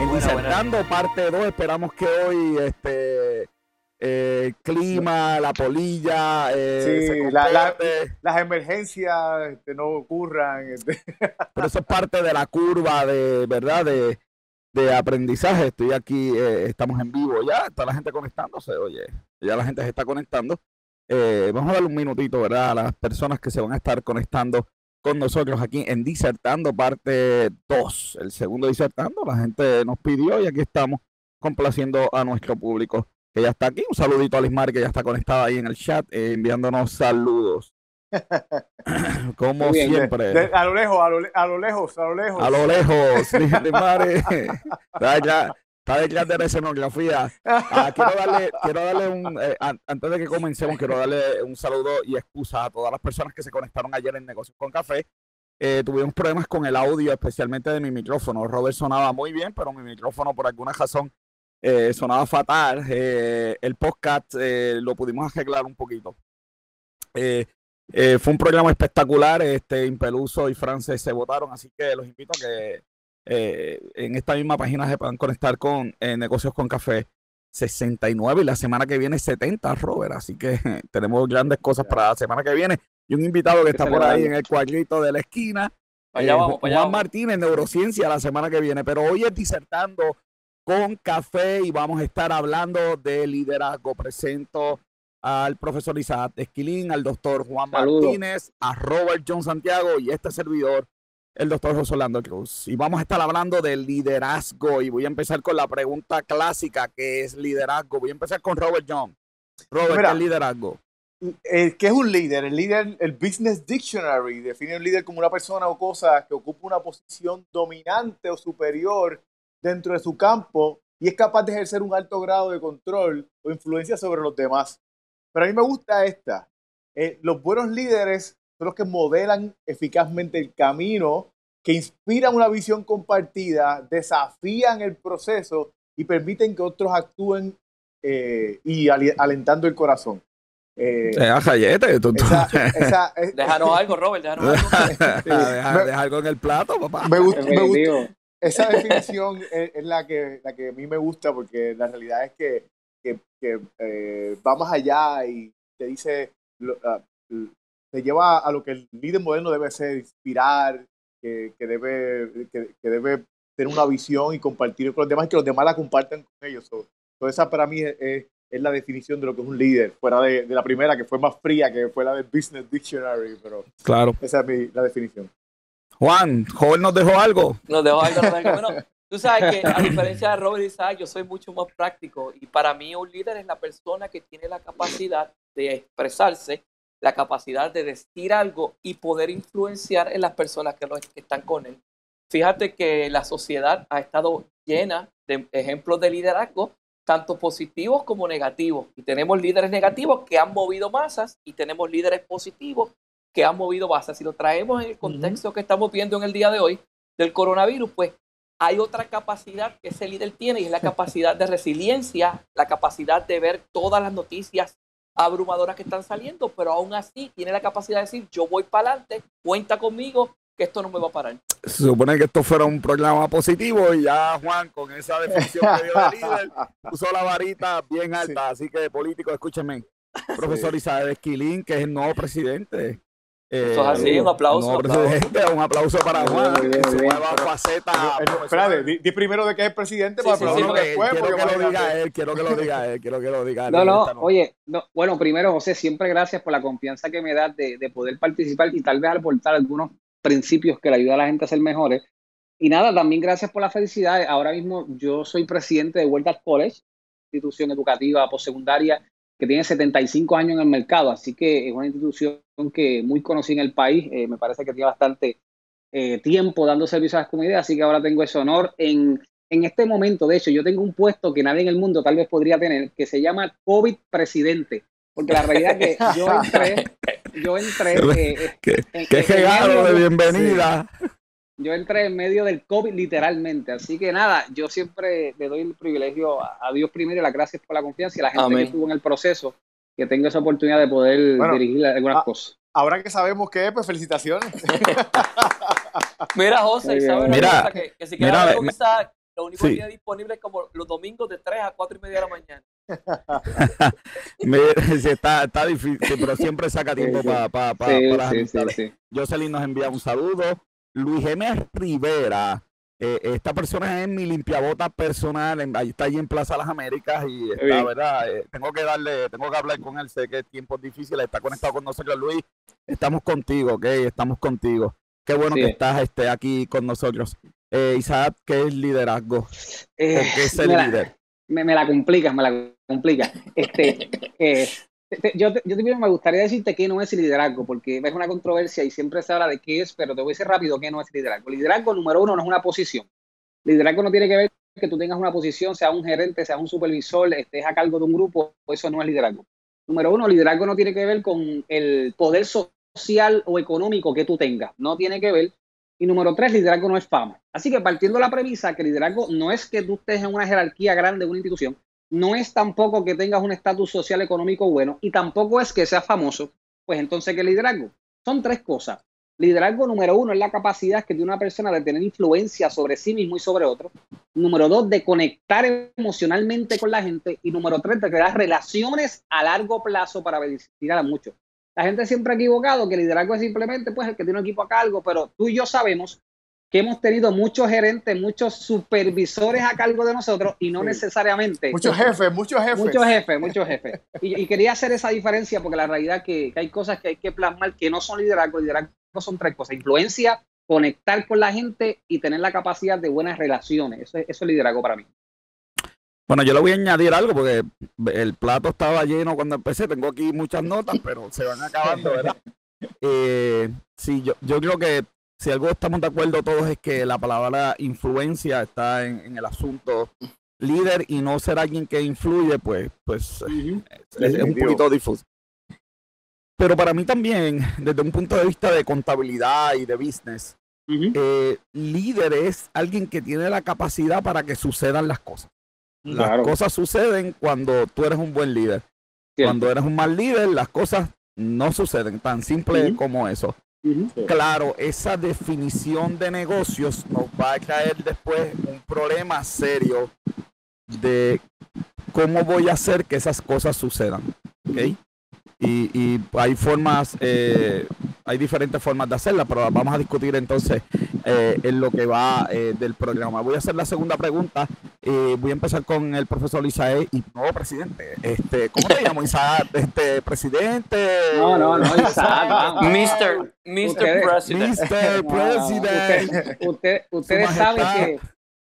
En Disertando parte 2, esperamos que hoy este eh, clima, la polilla, eh, Sí, la- la- las emergencias este, no ocurran. este. pero eso es parte de la curva de verdad de, de aprendizaje. Estoy aquí, eh, estamos en vivo ya, está la gente conectándose, oye, ya la gente se está conectando. Eh, vamos a darle un minutito, ¿verdad? A las personas que se van a estar conectando con nosotros aquí en Disertando, parte 2, el segundo Disertando. La gente nos pidió y aquí estamos complaciendo a nuestro público que ya está aquí. Un saludito a Lismar que ya está conectada ahí en el chat, eh, enviándonos saludos. Como bien, siempre. de- a lo lejos, a lo, a lo lejos, a lo lejos. A lo lejos, Lismar eh, está detrás, está detrás de la escenografía. Ah, quiero darle, quiero darle un, eh, an- antes de que comencemos, quiero darle un saludo y excusa a todas las personas que se conectaron ayer en Negocios con Café. Eh, tuvimos problemas con el audio, especialmente de mi micrófono. Robert sonaba muy bien, pero mi micrófono por alguna razón eh, sonaba fatal. El podcast lo pudimos arreglar un poquito. Fue un programa espectacular. Este, Impeluso y Frances se votaron, así que los invito a que eh, en esta misma página se puedan conectar con eh, Negocios con Café 69 y la semana que viene 70, Robert. Así que tenemos grandes cosas para la semana que viene. Y un invitado que está por ahí en el cuadrito de la esquina. Allá eh, vamos, Juan vamos. Martínez, Neurociencia, la semana que viene. Pero hoy es disertando con café y vamos a estar hablando de liderazgo. Presento al profesor Isaac Esquilín, al doctor Juan Saludos. Martínez, a Robert John Santiago y este servidor, el doctor José Orlando Cruz. Y vamos a estar hablando de liderazgo y voy a empezar con la pregunta clásica que es liderazgo. Voy a empezar con Robert John. Robert, Mira. ¿qué es liderazgo? Eh, ¿Qué es un líder? El líder, el Business Dictionary define un líder como una persona o cosa que ocupa una posición dominante o superior dentro de su campo y es capaz de ejercer un alto grado de control o influencia sobre los demás. Pero a mí me gusta esta. Eh, los buenos líderes son los que modelan eficazmente el camino, que inspiran una visión compartida, desafían el proceso y permiten que otros actúen eh, y alentando el corazón. Eh, Eh, a Jayete, tú- tú- esa, esa- es- Déjanos algo, Robert, déjanos algo. deja, Me- deja algo en el plato, papá. me gusta, me gusta- esa definición es, es la, que, la que a mí me gusta porque la realidad es que, que, que, eh, va más allá y te dice, lo- ah, te lleva a lo que el líder moderno debe ser, inspirar, que, que debe, que, que debe tener una visión y compartir con los demás y que los demás la compartan con ellos. So, so esa para mí es, es- es la definición de lo que es un líder, fuera de, de la primera que fue más fría, que fue la del Business Dictionary, pero Claro. esa es mi- la definición. Juan, joven nos dejó algo. Nos dejó algo. Tú sabes que a diferencia de Robert Isaac, yo soy mucho más práctico y para mí un líder es la persona que tiene la capacidad de expresarse, la capacidad de decir algo y poder influenciar en las personas que, lo- que están con él. Fíjate que la sociedad ha estado llena de ejemplos de liderazgo, tanto positivos como negativos. Y tenemos líderes negativos que han movido masas y tenemos líderes positivos que han movido masas. Si lo traemos en el contexto que estamos viendo en el día de hoy del coronavirus, pues hay otra capacidad que ese líder tiene y es la capacidad de resiliencia, la capacidad de ver todas las noticias abrumadoras que están saliendo, pero aún así tiene la capacidad de decir, yo voy para adelante, cuenta conmigo, que esto no me va a parar. Se supone que esto fuera un programa positivo y ya Juan, con esa definición que dio de líder, puso la varita bien alta. Así que, políticos, escúchenme. Profesor Isabel Esquilín, que es el nuevo presidente. Eso es así, un aplauso, nuevo un aplauso. presidente, un aplauso para Juan, bien, su nueva faceta. Eh, eh. Espérate, di, di primero de que es presidente Sí, para sí, No, sí, no, aplaudirlo que- después. quiero porque que lo diga él, quiero que lo diga él, quiero que lo diga él. No, no, oye, no, bueno, primero, José, siempre gracias por la confianza que me das de, de poder participar y tal vez aportar algunos principios que le ayudan a la gente a ser mejores. Y nada, también gracias por la felicidad. Ahora mismo yo soy presidente de World College, institución educativa postsecundaria que tiene 75 años en el mercado, así que es una institución que muy conocida en el país, eh, me parece que tiene bastante eh, tiempo dando servicio a las comunidades, así que ahora tengo ese honor en, en este momento, de hecho, yo tengo un puesto que nadie en el mundo tal vez podría tener, que se llama COVID presidente, porque la realidad es que yo entré, yo entré, eh, eh, Qué, en- qué regalo de- bienvenida. Yo entré en medio del COVID literalmente, así que nada, yo siempre le doy el privilegio a, a Dios primero y las gracias por la confianza y a la gente Amén. que estuvo en el proceso, que tenga esa oportunidad de poder Bueno, dirigir algunas ah, cosas. ahora que sabemos qué es, pues felicitaciones. Mira, José, ¿sabes mira, que, que si quieres mira, lo único sí. que es disponible es como los domingos de 3 a 4 y media de la mañana. está, está difícil, pero siempre saca tiempo para pa, pa, Sí, para amistades. sí. Jocelyn nos envía un saludo. Luis M. Rivera. eh, esta persona es mi limpiabota personal, en- ahí está allí en Plaza Las Américas y está. ¿verdad? Eh, tengo que darle, tengo que hablar con él, sé que es tiempos difíciles, está conectado con nosotros, Luis, estamos contigo, ¿ok? Estamos contigo. Qué bueno Sí. que estás este, aquí con nosotros. Eh, Isaac, ¿qué es liderazgo? ¿O Eh, qué es ser me la- líder? me, me la complicas, me la complicas. Este, yo, yo te- me gustaría decirte qué no es liderazgo, porque es una controversia y siempre se habla de qué es, pero te voy a decir rápido qué no es liderazgo. Liderazgo, número uno, no es una posición. Liderazgo no tiene que ver que tú tengas una posición, sea un gerente, sea un supervisor, estés a cargo de un grupo, eso no es liderazgo. Número uno, liderazgo no tiene que ver con el poder social o económico que tú tengas, no tiene que ver. Y número tres, liderazgo no es fama. Así que partiendo de la premisa que liderazgo no es que tú estés en una jerarquía grande de una institución, no es tampoco que tengas un estatus social económico bueno y tampoco es que seas famoso, pues entonces, ¿qué liderazgo? Son tres cosas. Liderazgo número uno es la capacidad que tiene una persona de tener influencia sobre sí mismo y sobre otro. Número dos, de conectar emocionalmente con la gente. Y número tres, de crear relaciones a largo plazo para beneficiar a muchos. La gente siempre ha equivocado que liderazgo es simplemente pues el que tiene un equipo a cargo, pero tú y yo sabemos que hemos tenido muchos gerentes, muchos supervisores a cargo de nosotros y no Sí. necesariamente Muchos jefes, muchos jefes. Muchos jefes, muchos jefes. Y, y quería hacer esa diferencia porque la realidad es que, que hay cosas que hay que plasmar que no son liderazgo. Liderazgo son tres cosas. Influencia, conectar con la gente y tener la capacidad de buenas relaciones. Eso es, eso es liderazgo para mí. Bueno, yo le voy a añadir algo porque el plato estaba lleno cuando empecé. Tengo aquí muchas notas, pero se van acabando, ¿verdad? Eh, sí, yo, yo creo que si algo estamos de acuerdo todos es que la palabra influencia está en, en el asunto líder y no ser alguien que influye, pues, pues es, es un poquito difuso. Pero para mí también, desde un punto de vista de contabilidad y de business, eh, líder es alguien que tiene la capacidad para que sucedan las cosas. Las Claro. cosas suceden cuando tú eres un buen líder. Cierto. Cuando eres un mal líder, las cosas no suceden tan simple como eso. Claro, esa definición de negocios nos va a traer después un problema serio de cómo voy a hacer que esas cosas sucedan. ¿ok? Y, y hay formas, eh, hay diferentes formas de hacerla, pero vamos a discutir entonces eh, en lo que va eh, del programa. Voy a hacer la segunda pregunta. Eh, voy a empezar con el profesor Isae y nuevo presidente. Este, ¿Cómo te llamo, Isaac? Este, presidente. No, no, no, Isaac, vamos. Mr. Mr. Ustedes- President. Mr. No, President. usted- usted- ustedes saben que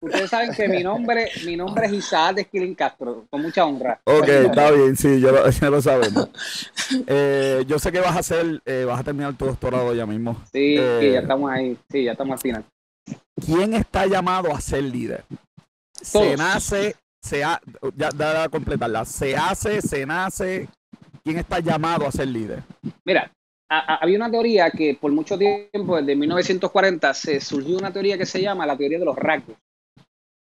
ustedes saben que mi nombre, mi nombre es Isaac de Esquilín Castro, con mucha honra. Ok, está bien, sí, lo, ya lo sabemos. Eh, yo sé que vas a hacer, eh, vas a terminar tu doctorado ya mismo. Sí, Eh, sí, ya estamos ahí, sí, ya estamos al final. ¿Quién está llamado a ser líder? Se nace, se ha, ya, ya a completarla. Se hace, se nace. ¿Quién está llamado a ser líder? Mira, a- a- había una teoría que por mucho tiempo, desde 1940, se surgió una teoría que se llama la teoría de los rasgos.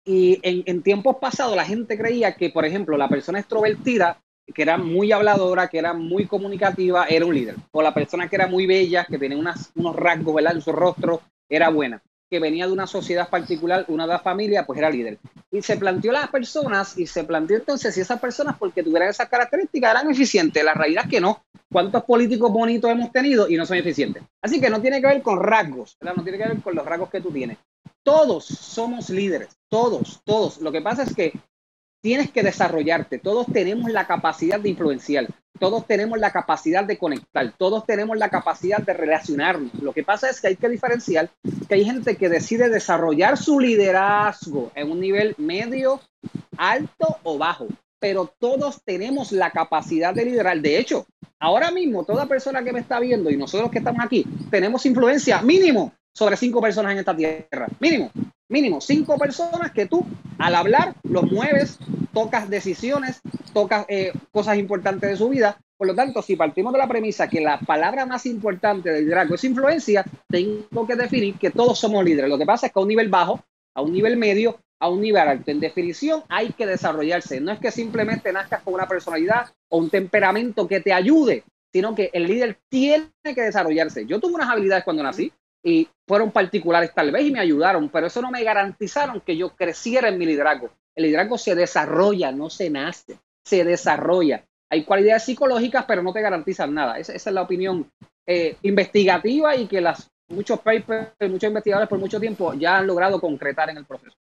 Y en, en tiempos pasados la gente creía que, por ejemplo, la persona extrovertida, que era muy habladora, que era muy comunicativa, era un líder. O la persona que era muy bella, que tenía unas, unos rasgos ¿verdad? en su rostro, era buena. Que venía de una sociedad particular, una de la familia, pues era líder. Y se planteó las personas y se planteó entonces si esas personas, porque tuvieran esas características, eran eficientes. La realidad es que no cuántos políticos bonitos hemos tenido y no son eficientes. Así que no tiene que ver con rasgos, ¿verdad? no tiene que ver con los rasgos que tú tienes. Todos somos líderes, todos, todos. Lo que pasa es que tienes que desarrollarte, todos tenemos la capacidad de influenciar, todos tenemos la capacidad de conectar, todos tenemos la capacidad de relacionarnos. Lo que pasa es que hay que diferenciar que hay gente que decide desarrollar su liderazgo en un nivel medio, alto o bajo, pero todos tenemos la capacidad de liderar. De hecho, ahora mismo toda persona que me está viendo y nosotros que estamos aquí tenemos influencia mínimo sobre cinco personas en esta tierra. Mínimo, mínimo, cinco personas que tú al hablar los mueves, tocas decisiones, tocas eh, cosas importantes de su vida. Por lo tanto, si partimos de la premisa que la palabra más importante del liderazgo es influencia, tengo que definir que todos somos líderes. Lo que pasa es que a un nivel bajo, a un nivel medio, a un nivel alto. En definición, hay que desarrollarse. No es que simplemente nazcas con una personalidad o un temperamento que te ayude sino que el líder tiene que desarrollarse. Yo tuve unas habilidades cuando nací y fueron particulares tal vez y me ayudaron, pero eso no me garantizaron que yo creciera en mi liderazgo. El liderazgo se desarrolla, no se nace, se desarrolla. Hay cualidades psicológicas, pero no te garantizan nada. Esa, es la opinión eh, investigativa y que las, muchos papers, muchos investigadores por mucho tiempo ya han logrado concretar en el proceso.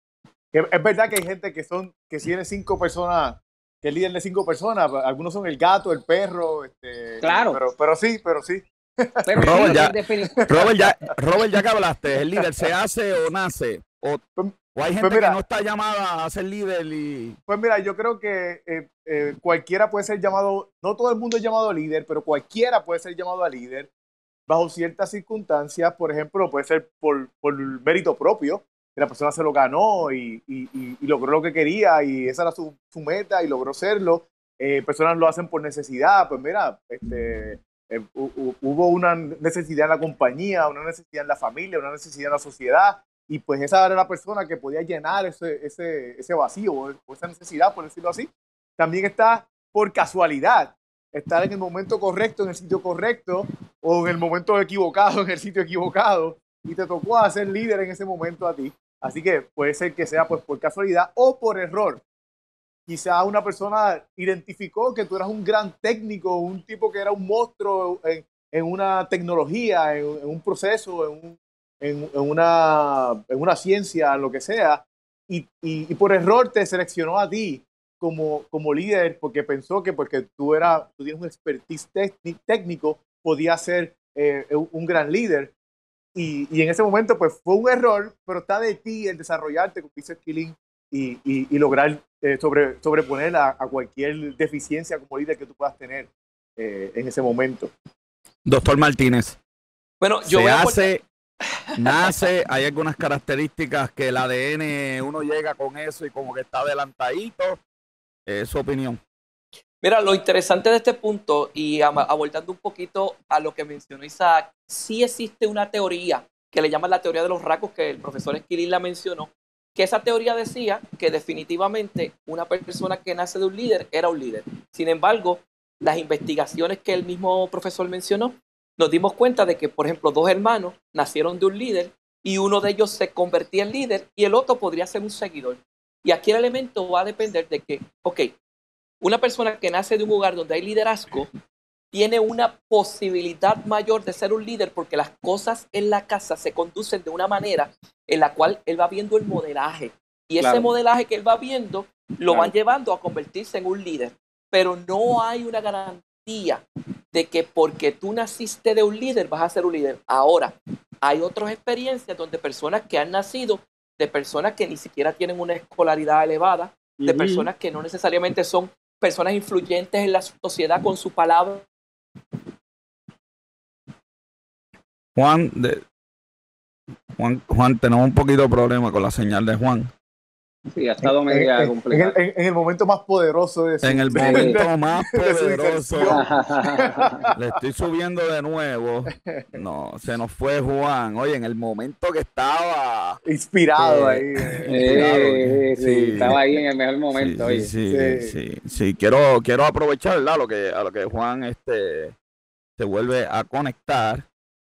Es verdad que hay gente que son, que tiene cinco personas, que es líder de cinco personas, algunos son el gato, el perro, este, claro. Pero, pero sí, pero sí. Robert, ya, Robert, ya, Robert, ya que hablaste, ¿el líder se hace o nace? ¿O, pues, hay gente pues que no está llamada a ser líder? Y... Pues mira, yo creo que eh, eh, cualquiera puede ser llamado, no todo el mundo es llamado líder, pero cualquiera puede ser llamado a líder bajo ciertas circunstancias, por ejemplo, puede ser por, por mérito propio, que la persona se lo ganó y, logró lo que quería y esa era su, meta y logró serlo. Eh, personas lo hacen por necesidad, pues mira, este, eh, hubo una necesidad en la compañía, una necesidad en la familia, una necesidad en la sociedad y pues esa era la persona que podía llenar ese, ese, ese vacío o esa necesidad, por decirlo así. También está por casualidad, estar en el momento correcto, en el sitio correcto o en el momento equivocado, en el sitio equivocado y te tocó hacer líder en ese momento a ti. Así que puede ser que sea pues por casualidad o por error. Quizá una persona identificó que tú eras un gran técnico, un tipo que era un monstruo en, una tecnología, en, un proceso, en, una, en una ciencia, lo que sea, y, por error te seleccionó a ti como, como líder porque pensó que porque tú, era, tú tienes un expertise técnico, podía ser eh, un gran líder. Y, y, en ese momento, pues fue un error, pero está de ti el desarrollarte, como dice Killing, y, y, lograr eh, sobre, sobreponer a, cualquier deficiencia como líder que tú puedas tener eh, en ese momento. Doctor Martínez. Bueno, yo se hace, nace, hay algunas características que el ADN uno llega con eso y como que está adelantadito. Es su opinión. Mira, lo interesante de este punto, y abordando un poquito a lo que mencionó Isaac, sí existe una teoría que le llaman la teoría de los rasgos, que el profesor Esquilín la mencionó, que esa teoría decía que definitivamente una persona que nace de un líder era un líder. Sin embargo, las investigaciones que el mismo profesor mencionó, nos dimos cuenta de que, por ejemplo, dos hermanos nacieron de un líder y uno de ellos se convertía en líder y el otro podría ser un seguidor. Y aquí el elemento va a depender de que, ok, una persona que nace de un lugar donde hay liderazgo tiene una posibilidad mayor de ser un líder porque las cosas en la casa se conducen de una manera en la cual él va viendo el modelaje. Y ese modelaje que él va viendo lo van llevando a convertirse en un líder. Pero no hay una garantía de que porque tú naciste de un líder vas a ser un líder. Ahora, hay otras experiencias donde personas que han nacido de personas que ni siquiera tienen una escolaridad elevada, de personas que no necesariamente son personas influyentes en la sociedad con su palabra. Juan, de, Juan, Juan, tenemos un poquito de problema con la señal de Juan. Sí, ha estado media en, En, el, momento más poderoso de En el momento más poderoso. Le estoy subiendo de nuevo. No, se nos fue Juan. Oye, en el momento que estaba... Inspirado ahí. Eh, sí, estaba ahí en el mejor momento. Sí, sí, sí, sí, Quiero, quiero aprovechar ¿verdad? Lo que, a lo que Juan este, se vuelve a conectar.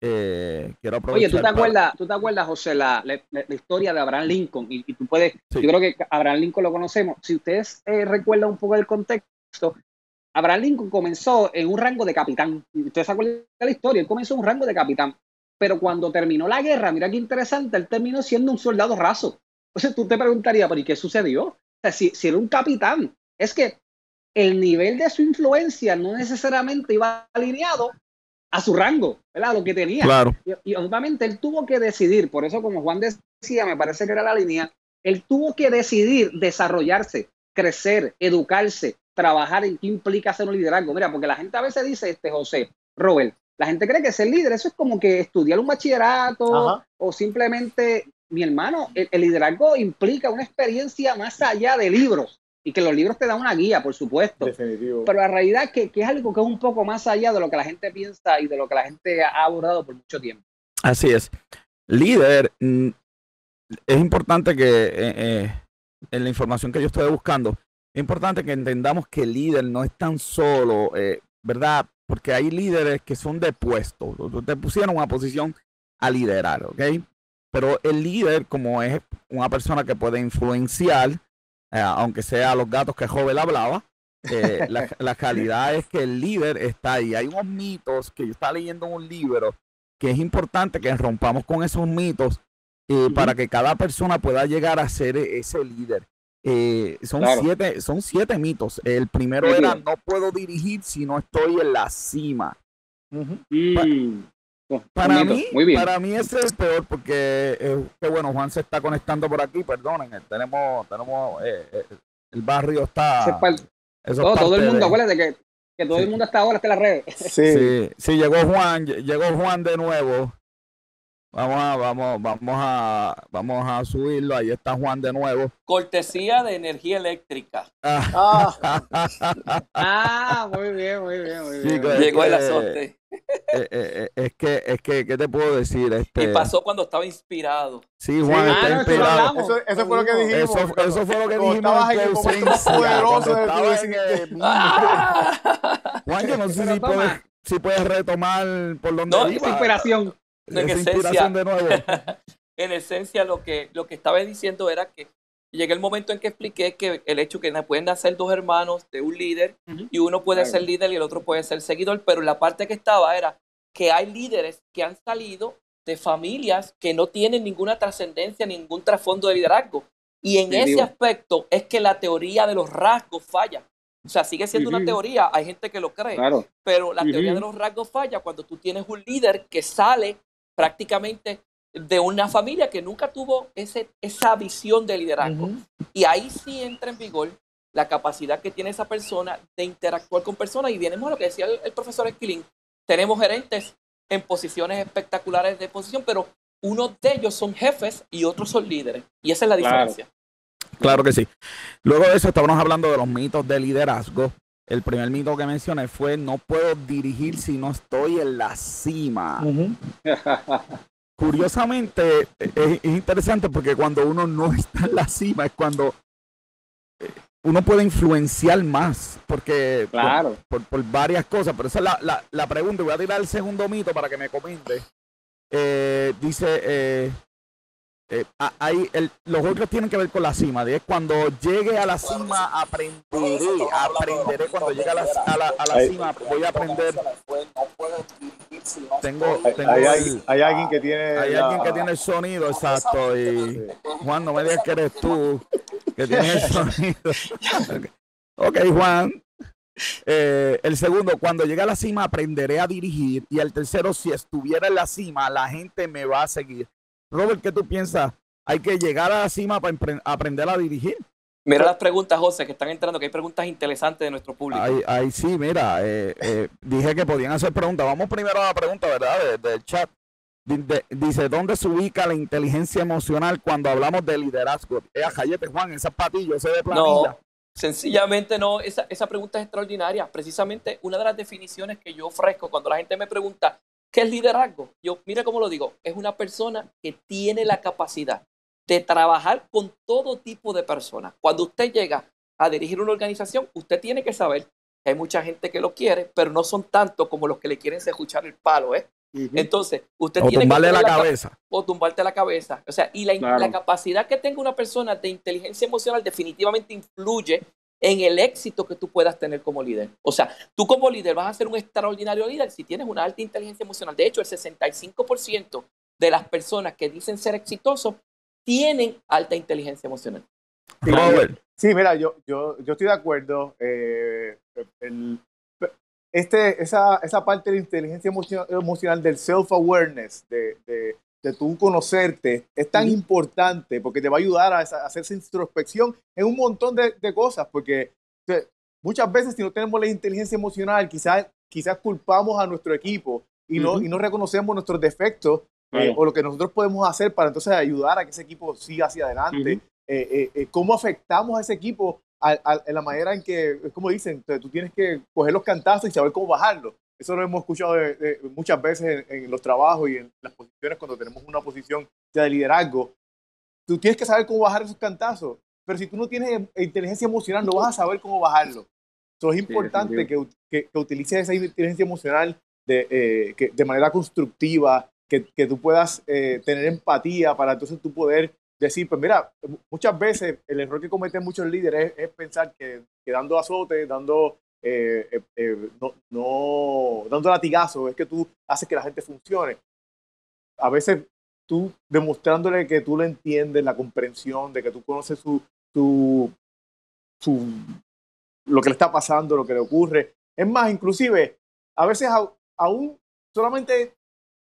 Eh, quiero Oye, ¿tú te, acuerdas, ¿tú te acuerdas, José, la, historia de Abraham Lincoln? Y, tú puedes, yo creo que Abraham Lincoln lo conocemos. Si ustedes eh, recuerdan un poco del contexto, Abraham Lincoln comenzó en un rango de capitán. Ustedes se acuerdan de la historia, él comenzó en un rango de capitán. Pero cuando terminó la guerra, mira qué interesante, él terminó siendo un soldado raso. Entonces tú te preguntarías, ¿pero y qué sucedió? O sea, si, si era un capitán, es que el nivel de su influencia no necesariamente iba alineado a su rango, ¿verdad? Lo que tenía. Claro. Y, obviamente él tuvo que decidir, por eso como Juan decía, me parece que era la línea, él tuvo que decidir desarrollarse, crecer, educarse, trabajar en qué implica ser un liderazgo. Mira, porque la gente a veces dice, este José, Robert, la gente cree que ser líder, eso es como que estudiar un bachillerato o simplemente, mi hermano, el liderazgo implica una experiencia más allá de libros y que los libros te dan una guía, por supuesto. Definitivo. Pero la realidad es que, que, es algo que es un poco más allá de lo que la gente piensa y de lo que la gente ha abordado por mucho tiempo. Así es. Líder, mm, es importante que eh, eh, en la información que yo estoy buscando, es importante que entendamos que el líder no es tan solo, eh, ¿verdad? porque hay líderes que son de puesto, te pusieron una posición a liderar, ¿ok? Pero el líder, como es una persona que puede influenciar, eh, aunque sea los gatos que Jovel hablaba, eh, la, la, calidad es que el líder está ahí. Hay unos mitos que yo estaba leyendo en un libro que es importante que rompamos con esos mitos eh, para que cada persona pueda llegar a ser ese líder. son, siete, son siete mitos. El primero era no puedo dirigir si no estoy en la cima. Para mí, para mí ese es el peor porque eh, que bueno, Juan se está conectando por aquí, perdonen, eh, tenemos, tenemos eh, eh, el barrio está. todo, todo, el mundo, acuérdate que, que todo el mundo está ahora está en las redes. Sí. sí, sí, llegó Juan, llegó Juan de nuevo. Vamos a, vamos, vamos a, vamos a subirlo. Ahí está Juan de nuevo. Cortesía de energía eléctrica. Ah, ah muy bien, muy bien, muy bien. Llegó el azote. Eh, eh, eh, es que, es que, ¿qué te puedo decir? Este... Y pasó cuando estaba inspirado. Sí, Juan está ah, inspirado. Eso, eso, fue lo que dijimos. Eso, eso fue lo que dijimos. Estabas en el momento poderoso Juan, yo no sé si puedes, si puedes retomar por donde no, iba. inspiración en esencia, en esencia lo que, lo que estaba diciendo era que llegué el momento en que expliqué que el hecho que pueden nacer dos hermanos de un líder y uno puede ser líder y el otro puede ser seguidor, pero la parte que estaba era que hay líderes que han salido de familias que no tienen ninguna trascendencia, ningún trasfondo de liderazgo. Y en ese aspecto es que la teoría de los rasgos falla. O sea, sigue siendo una teoría, hay gente que lo cree, pero la teoría de los rasgos falla cuando tú tienes un líder que sale prácticamente de una familia que nunca tuvo ese, esa visión de liderazgo. Y ahí sí entra en vigor la capacidad que tiene esa persona de interactuar con personas. Y vienes a lo que decía el, profesor Esquilín. Tenemos gerentes en posiciones espectaculares de posición, pero uno de ellos son jefes y otros son líderes. Y esa es la diferencia. Claro que sí. Luego de eso estábamos hablando de los mitos de liderazgo. El primer mito que mencioné fue no puedo dirigir si no estoy en la cima. Curiosamente, es, interesante porque cuando uno no está en la cima es cuando eh, uno puede influenciar más, porque claro. por, varias cosas, pero esa es la, la, la, pregunta. Voy a tirar el segundo mito para que me comente. Eh, dice, eh, eh, ahí el, los otros tienen que ver con la cima. De cuando llegue a la cima aprenderé, aprenderé cuando llegue a la, a la, a la cima voy a aprender. Tengo, tengo hay, el, hay, alguien que tiene hay alguien que tiene el sonido exacto y Juan no me digas que eres tú que tienes el sonido. ok Juan. Eh, el segundo, cuando llegue a la cima aprenderé a dirigir y el tercero, si estuviera en la cima la gente me va a seguir. Robert, ¿qué tú piensas? ¿Hay que llegar a la cima para aprender a dirigir? Mira las preguntas, José, que están entrando, que hay preguntas interesantes de nuestro público. Ahí, sí, mira, eh, eh, dije que podían hacer preguntas. Vamos primero a la pregunta, ¿verdad? Del chat. dice, ¿dónde se ubica la inteligencia emocional cuando hablamos de liderazgo? Eh, Jayete, Juan, esa patillo, ese de planilla. No, sencillamente no. Esa, esa pregunta es extraordinaria. Precisamente una de las definiciones que yo ofrezco cuando la gente me pregunta, ¿Qué es liderazgo? Yo, mire cómo lo digo, es una persona que tiene la capacidad de trabajar con todo tipo de personas. Cuando usted llega a dirigir una organización, usted tiene que saber que hay mucha gente que lo quiere, pero no son tantos como los que le quieren escuchar el palo, ¿eh? Entonces, usted o tiene tumbarle la, cabeza. O tumbarte la cabeza. O sea, y la, la capacidad que tenga una persona de inteligencia emocional definitivamente influye en el éxito que tú puedas tener como líder. O sea, tú como líder vas a ser un extraordinario líder si tienes una alta inteligencia emocional. De hecho, el 65% de las personas que dicen ser exitosos tienen alta inteligencia emocional. Sí, mira, yo, yo, yo estoy de acuerdo. Eh, este, esa, esa parte de la inteligencia emocional, del self-awareness, de, de, de tú conocerte es tan importante porque te va a ayudar a, hacer esa introspección en un montón de, cosas, porque muchas veces si no tenemos la inteligencia emocional, quizás, quizás culpamos a nuestro equipo y no, y no reconocemos nuestros defectos eh, o lo que nosotros podemos hacer para entonces ayudar a que ese equipo siga hacia adelante. Eh, eh, ¿Cómo afectamos a ese equipo en la manera en que, como dicen, tú tienes que coger los cantazos y saber cómo bajarlos? Eso lo hemos escuchado muchas veces en, los trabajos y en las posiciones cuando tenemos una posición de liderazgo. Tú tienes que saber cómo bajar esos cantazos, pero si tú no tienes inteligencia emocional no vas a saber cómo bajarlo. So, es importante que, que, utilices esa inteligencia emocional de, eh, que, de manera constructiva, que, que tú puedas eh, tener empatía para entonces tú poder decir, pues mira, muchas veces el error que cometen muchos líderes es, pensar que, que, dando azote, dando, eh, no, no, dando latigazo, es que tú haces que la gente funcione. A veces tú demostrándole que tú lo entiendes, la comprensión, de que tú conoces su, su, su, lo que le está pasando, lo que le ocurre. Es más, inclusive, a veces aún solamente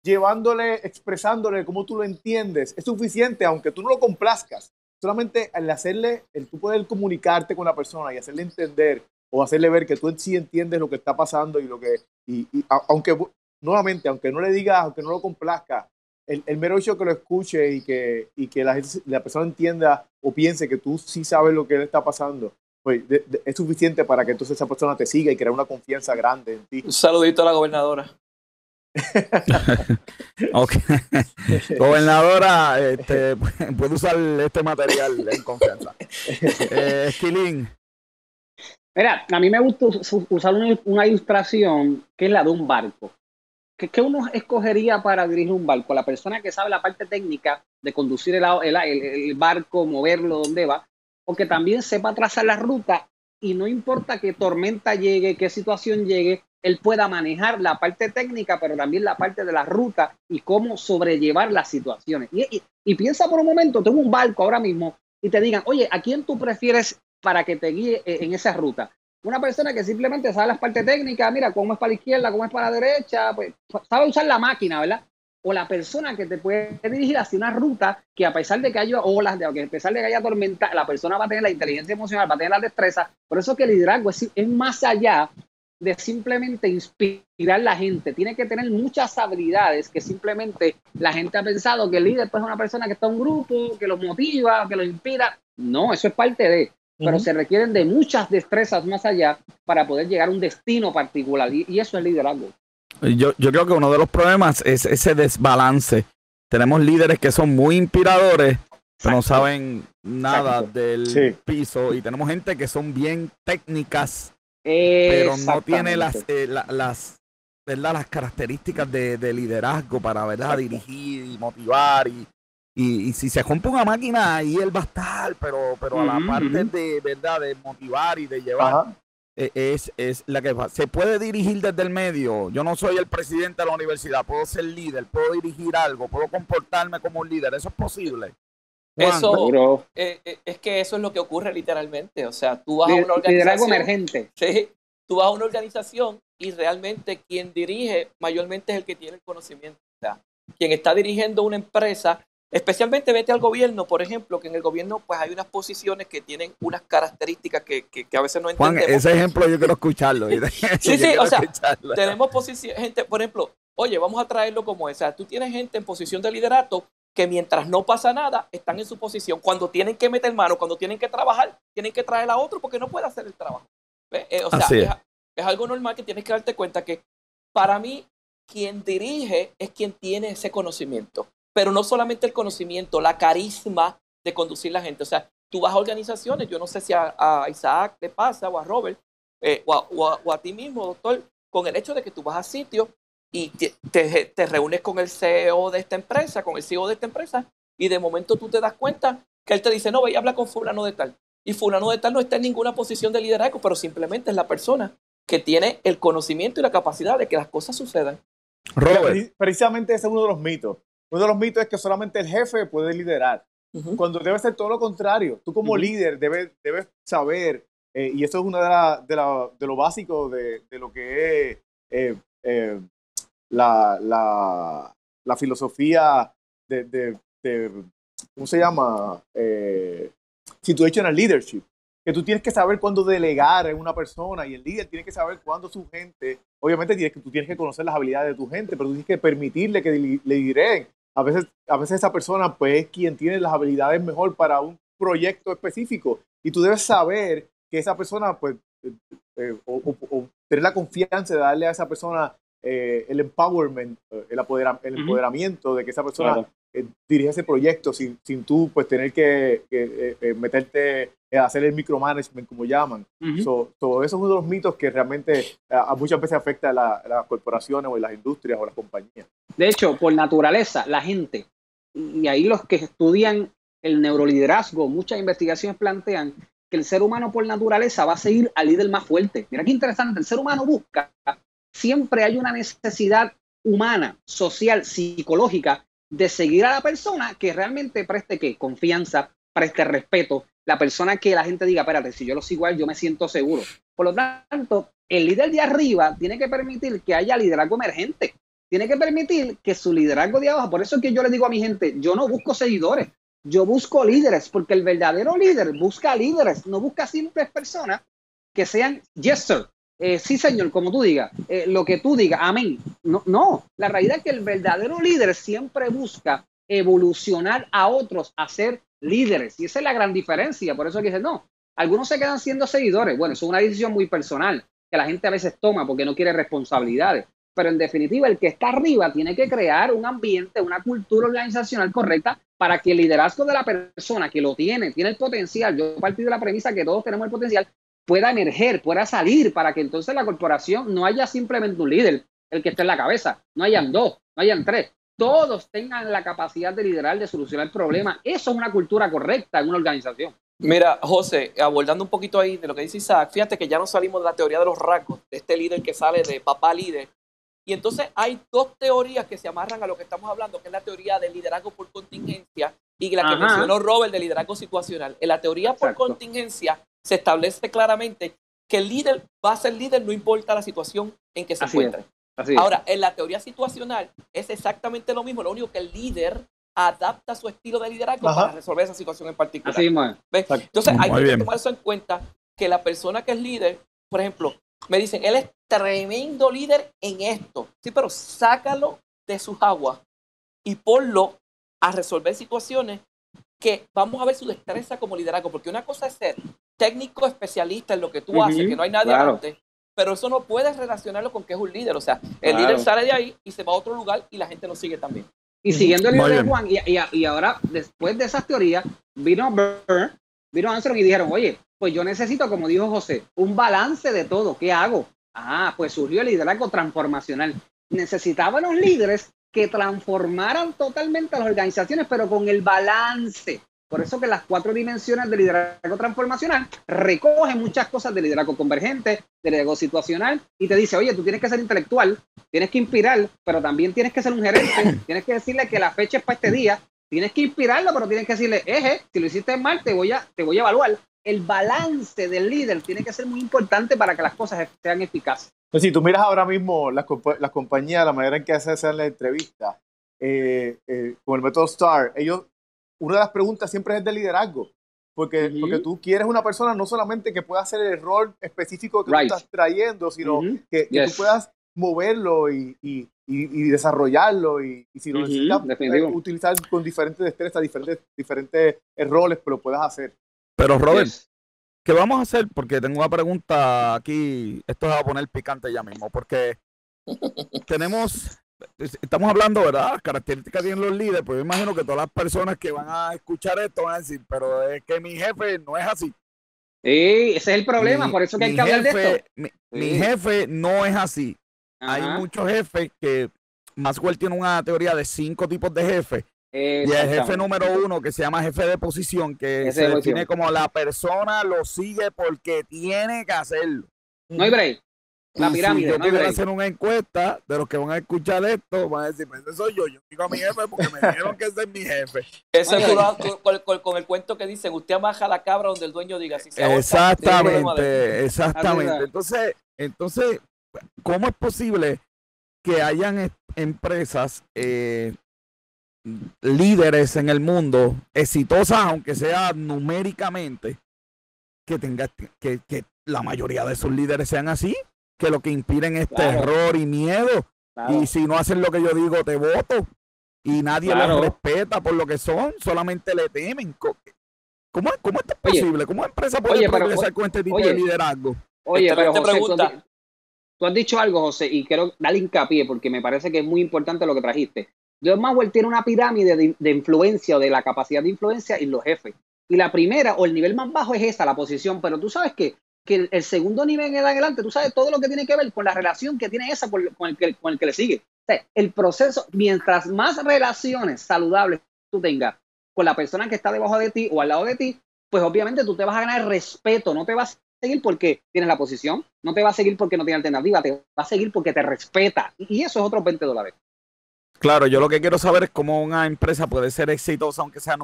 llevándole, expresándole cómo tú lo entiendes, es suficiente, aunque tú no lo complazcas. Solamente el hacerle, el tú poder comunicarte con la persona y hacerle entender o hacerle ver que tú sí entiendes lo que está pasando y lo que, y, aunque, nuevamente, aunque no le digas, aunque no lo complazca, el, el, mero hecho que lo escuche y que, y que la, la, persona entienda o piense que tú sí sabes lo que le está pasando, pues es suficiente para que entonces esa persona te siga y crea una confianza grande en ti. Un saludito a la gobernadora. Gobernadora, este, puede usar este material en confianza. Eh, Mira, a mí me gusta usar una, ilustración que es la de un barco. ¿Qué, uno escogería para dirigir un barco? La persona que sabe la parte técnica de conducir el, el, barco, moverlo, dónde va, o que también sepa trazar la ruta y no importa qué tormenta llegue, qué situación llegue, él pueda manejar la parte técnica, pero también la parte de la ruta y cómo sobrellevar las situaciones. Y, y, piensa por un momento, tengo un barco ahora mismo y te digan, oye, ¿a quién tú prefieres para que te guíe eh, en esa ruta? Una persona que simplemente sabe las partes técnicas, mira cómo es para la izquierda, cómo es para la derecha, pues sabe usar la máquina, ¿verdad? O la persona que te puede dirigir hacia una ruta que a pesar de que haya olas, de que a pesar de que haya tormenta, la persona va a tener la inteligencia emocional, va a tener la destreza. Por eso que el liderazgo es, más allá de simplemente inspirar a la gente. Tiene que tener muchas habilidades que simplemente la gente ha pensado que el líder pues, es una persona que está en un grupo, que lo motiva, que lo inspira. No, eso es parte de pero se requieren de muchas destrezas más allá para poder llegar a un destino particular y, eso es liderazgo. Yo, yo creo que uno de los problemas es ese desbalance. Tenemos líderes que son muy inspiradores, pero no saben nada del piso y tenemos gente que son bien técnicas, pero no tiene las, eh, las, ¿verdad? las características de, de liderazgo para ¿verdad? dirigir y motivar y, y, si se rompe una máquina, ahí él va a estar, pero, pero a la parte de verdad, de motivar y de llevar, e, es, es la que va. Se puede dirigir desde el medio. Yo no soy el presidente de la universidad, puedo ser líder, puedo dirigir algo, puedo comportarme como un líder. Eso es posible. Eso eh, eh, es que eso es lo que ocurre literalmente. O sea, tú vas a una organización. emergente. Sí, tú vas a una organización y realmente quien dirige mayormente es el que tiene el conocimiento. O sea, quien está dirigiendo una empresa Especialmente vete al gobierno, por ejemplo, que en el gobierno pues hay unas posiciones que tienen unas características que, que, a veces no entendemos. Juan, ese ejemplo yo quiero escucharlo. sí, sí, o sea, tenemos posición, gente, por ejemplo, oye, vamos a traerlo como esa. Tú tienes gente en posición de liderato que mientras no pasa nada, están en su posición. Cuando tienen que meter mano, cuando tienen que trabajar, tienen que traer a otro porque no puede hacer el trabajo. Eh, o sea, es. es algo normal que tienes que darte cuenta que para mí, quien dirige es quien tiene ese conocimiento pero no solamente el conocimiento, la carisma de conducir la gente. O sea, tú vas a organizaciones, yo no sé si a, Isaac le pasa o a Robert eh, o, a, ti mismo, doctor, con el hecho de que tú vas a sitio y te, te, reúnes con el CEO de esta empresa, con el CEO de esta empresa, y de momento tú te das cuenta que él te dice, no, ve y habla con fulano de tal. Y fulano de tal no está en ninguna posición de liderazgo, pero simplemente es la persona que tiene el conocimiento y la capacidad de que las cosas sucedan. Robert. Precisamente ese es uno de los mitos. Uno de los mitos es que solamente el jefe puede liderar, cuando debe ser todo lo contrario. Tú como líder debes, debes saber, eh, y eso es una de, la, de, la, de lo básico de, de, lo que es eh, eh, la, la, la, filosofía de, ¿cómo se llama? situational leadership. Que tú tienes que saber cuándo delegar en una persona y el líder tiene que saber cuándo su gente, obviamente tienes que, tú tienes que conocer las habilidades de tu gente, pero tú tienes que permitirle que le direen a veces, a veces esa persona pues es quien tiene las habilidades mejor para un proyecto específico y tú debes saber que esa persona pues eh, eh, o, tener la confianza de darle a esa persona eh, el empowerment, el, apodera- el empoderamiento de que esa persona Claro. Eh, dirige ese proyecto sin, sin tú pues tener que, que, eh, eh, meterte a hacer el micromanagement como llaman. Ujú. So, so, eso es uno de los mitos que realmente eh, a muchas veces afecta a, la- a las corporaciones o a las industrias o a las compañías. De hecho, por naturaleza, la gente, y ahí los que estudian el neuroliderazgo, muchas investigaciones plantean que el ser humano por naturaleza va a seguir al líder más fuerte. Mira qué interesante, el ser humano busca, siempre hay una necesidad humana, social, psicológica, de seguir a la persona que realmente preste confianza, preste respeto, la persona que la gente diga, espérate, si yo lo sigo a él, yo me siento seguro. Por lo tanto, el líder de arriba tiene que permitir que haya liderazgo emergente tiene que permitir que su liderazgo de abajo, por eso es que yo le digo a mi gente, yo no busco seguidores, yo busco líderes, porque el verdadero líder busca líderes, no busca simples personas que sean yes sir, eh, sí señor, como tú digas, eh, lo que tú digas, amén. No, la realidad es que el verdadero líder siempre busca evolucionar a otros a ser líderes, y esa es la gran diferencia, por eso es que dicen, no, algunos se quedan siendo seguidores, bueno, eso es una decisión muy personal que la gente a veces toma porque no quiere responsabilidades pero en definitiva el que está arriba tiene que crear un ambiente, una cultura organizacional correcta para que el liderazgo de la persona que lo tiene, tiene el potencial, yo partí de la premisa que todos tenemos el potencial, pueda emerger, pueda salir, para que entonces la corporación no haya simplemente un líder, el que esté en la cabeza, no hayan dos, no hayan tres, todos tengan la capacidad de liderar, de solucionar problemas. Eso es una cultura correcta en una organización. Mira, José, abordando un poquito ahí de lo que dice Isaac, fíjate que ya no salimos de la teoría de los rasgos, de este líder que sale de papá líder. Y entonces hay dos teorías que se amarran a lo que estamos hablando, que es la teoría del liderazgo por contingencia y la que Ajá. mencionó Robert de liderazgo situacional. En la teoría por contingencia se establece claramente que el líder va a ser líder no importa la situación en que se Así es. encuentre. Es. Ahora, en la teoría situacional es exactamente lo mismo, lo único que el líder adapta su estilo de liderazgo Ajá. para resolver esa situación en particular. Así. ¿Ves? Entonces hay Muy que bien. tomar eso en cuenta, que la persona que es líder, por ejemplo, me dicen, él es tremendo líder en esto. Sí, pero sácalo de sus aguas y ponlo a resolver situaciones que vamos a ver su destreza como liderazgo, porque una cosa es ser técnico especialista en lo que tú Ujú, haces, que no hay nadie claro. antes, pero eso no puedes relacionarlo con que es un líder. O sea, el Claro. líder sale de ahí y se va a otro lugar y la gente lo sigue también. Y siguiendo el de bien. Juan, y, y- y ahora, después de esas teorías, vino Burr, vino Armstrong y dijeron, oye, pues yo necesito, como dijo José, un balance de todo. ¿Qué hago? Ah, pues surgió el liderazgo transformacional. Necesitaban los líderes que transformaran totalmente a las organizaciones, pero con el balance. Por eso que las cuatro dimensiones del liderazgo transformacional recogen muchas cosas del liderazgo convergente, del liderazgo situacional, y te dice, oye, tú tienes que ser intelectual, tienes que inspirar, pero también tienes que ser un gerente, tienes que decirle que la fecha es para este día, tienes que inspirarlo, pero tienes que decirle, eje, si lo hiciste mal, te voy a, te voy a evaluar. El balance del líder tiene que ser muy importante para que las cosas sean eficaces. Entonces, si tú miras ahora mismo las, las compañías, la manera en que se hacen las entrevistas, eh, eh, con el método STAR, ellos, una de las preguntas siempre es de liderazgo. Porque, Ujú. porque tú quieres una persona no solamente que pueda hacer el rol específico que Right. tú estás trayendo, sino Ujú. que, que Yes. tú puedas moverlo y, y- y- y desarrollarlo y, y si lo Ujú, necesitas definitivo. eh, utilizar con diferentes destrezas, diferentes, diferentes eh, roles, pero lo puedas hacer. Pero Robert, Yes. ¿Qué vamos a hacer? Porque tengo una pregunta aquí. Esto se va a poner picante ya mismo. Porque tenemos. Estamos hablando, ¿verdad? Características que tienen los líderes. Pues yo imagino que todas las personas que van a escuchar esto van a decir, pero es que mi jefe no es así. Sí, ese es el problema, Mi- por eso que hay que hablar de esto. Mi, jefe no es así. Hay muchos jefes que. Maxwell tiene una teoría de cinco tipos de jefes. Y el jefe número uno, que se llama jefe de posición, que se de define como la persona lo sigue porque tiene que hacerlo. No hay break. La Y pirámide, Si yo no break. hacer una encuesta de los que van a escuchar esto, van a decir, pues ese soy yo. Yo digo a mi jefe porque me dijeron que ese es mi jefe. Eso es con, con- el cuento que dicen, usted amaja la cabra donde el dueño diga. Si se Exactamente, exactamente. Entonces, entonces, ¿cómo es posible que hayan es- empresas eh, líderes en el mundo, exitosas, aunque sea numéricamente, que tenga que, que la mayoría de esos líderes sean así? Que lo que inspiren es Claro. terror y miedo. Claro. Y si no hacen lo que yo digo, te voto. Y nadie Claro. los respeta por lo que son, solamente le temen. ¿Cómo, cómo esto es Oye. posible? ¿Cómo una empresa puede Oye, pero- progresar con este tipo Oye. de liderazgo? Oye, pero José, pregunta. tú, tú has dicho algo, José, y quiero darle hincapié porque me parece que es muy importante lo que trajiste. John Maxwell tiene una pirámide de, influencia o de la capacidad de influencia en los jefes. Y la primera o el nivel más bajo es esa, la posición, pero tú sabes que, que el, segundo nivel en adelante, tú sabes todo lo que tiene que ver con la relación que tiene esa con, el, que, con el que le sigue. O sea, el proceso, mientras más relaciones saludables tú tengas con la persona que está debajo de ti o al lado de ti, pues obviamente tú te vas a ganar respeto, no te vas a seguir porque tienes la posición, no te va a seguir porque no tiene alternativa, te va a seguir porque te respeta. Y eso es otro 20 dólares. Claro, yo lo que quiero saber es cómo una empresa puede ser exitosa, aunque sea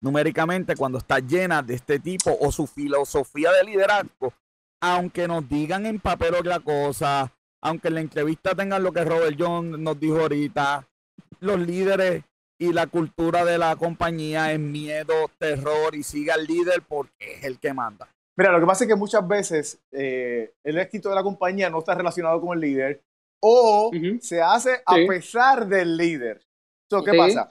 numéricamente, cuando está llena de este tipo o su filosofía de liderazgo, aunque nos digan en papel otra cosa, aunque en la entrevista tengan lo que Robert John nos dijo ahorita, los líderes y la cultura de la compañía es miedo, terror y siga al líder porque es el que manda. Mira, lo que pasa es que muchas veces eh, el éxito de la compañía no está relacionado con el líder o se hace a pesar del líder. ¿Qué pasa?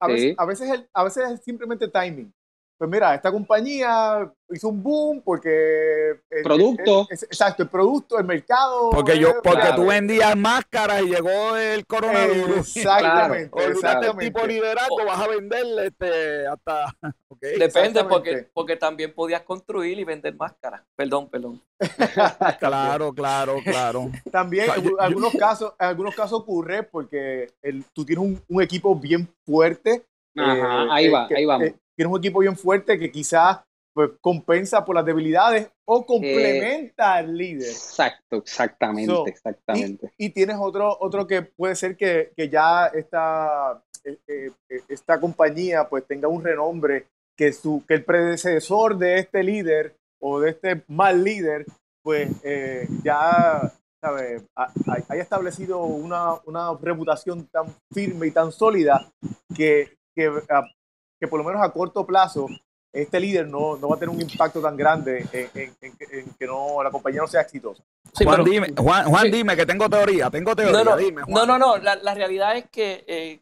a, veces, a, veces a veces es simplemente timing pues mira, esta compañía hizo un boom porque... producto. exacto, el producto, el mercado. Porque yo, porque tú vendías máscaras y llegó el coronavirus. Exactamente. o exactamente. tipo liderazgo, vas a venderle este, hasta... Depende, porque, porque también podías construir y vender máscaras. Perdón, perdón. claro, claro, claro. También en algunos casos, en algunos casos ocurre porque el, tú tienes un, un equipo bien fuerte Ajá, ahí va, ahí vamos. Tienes un equipo bien fuerte que quizás pues, compensa por las debilidades o complementa al líder. Exacto, exactamente, exactamente. Y, tienes otro, otro que puede ser que, que ya esta, eh, eh, esta compañía pues tenga un renombre, que, su, que el predecesor de este líder o de este mal líder pues eh, ya sabe, haya establecido una, una reputación tan firme y tan sólida que, que que por lo menos a corto plazo este líder no, no va a tener un impacto tan grande en, que no, la compañía no sea exitosa. Juan, dime, Juan, dime que tengo teoría, tengo teoría, no, no, dime. No, no, no, la, la realidad es que eh,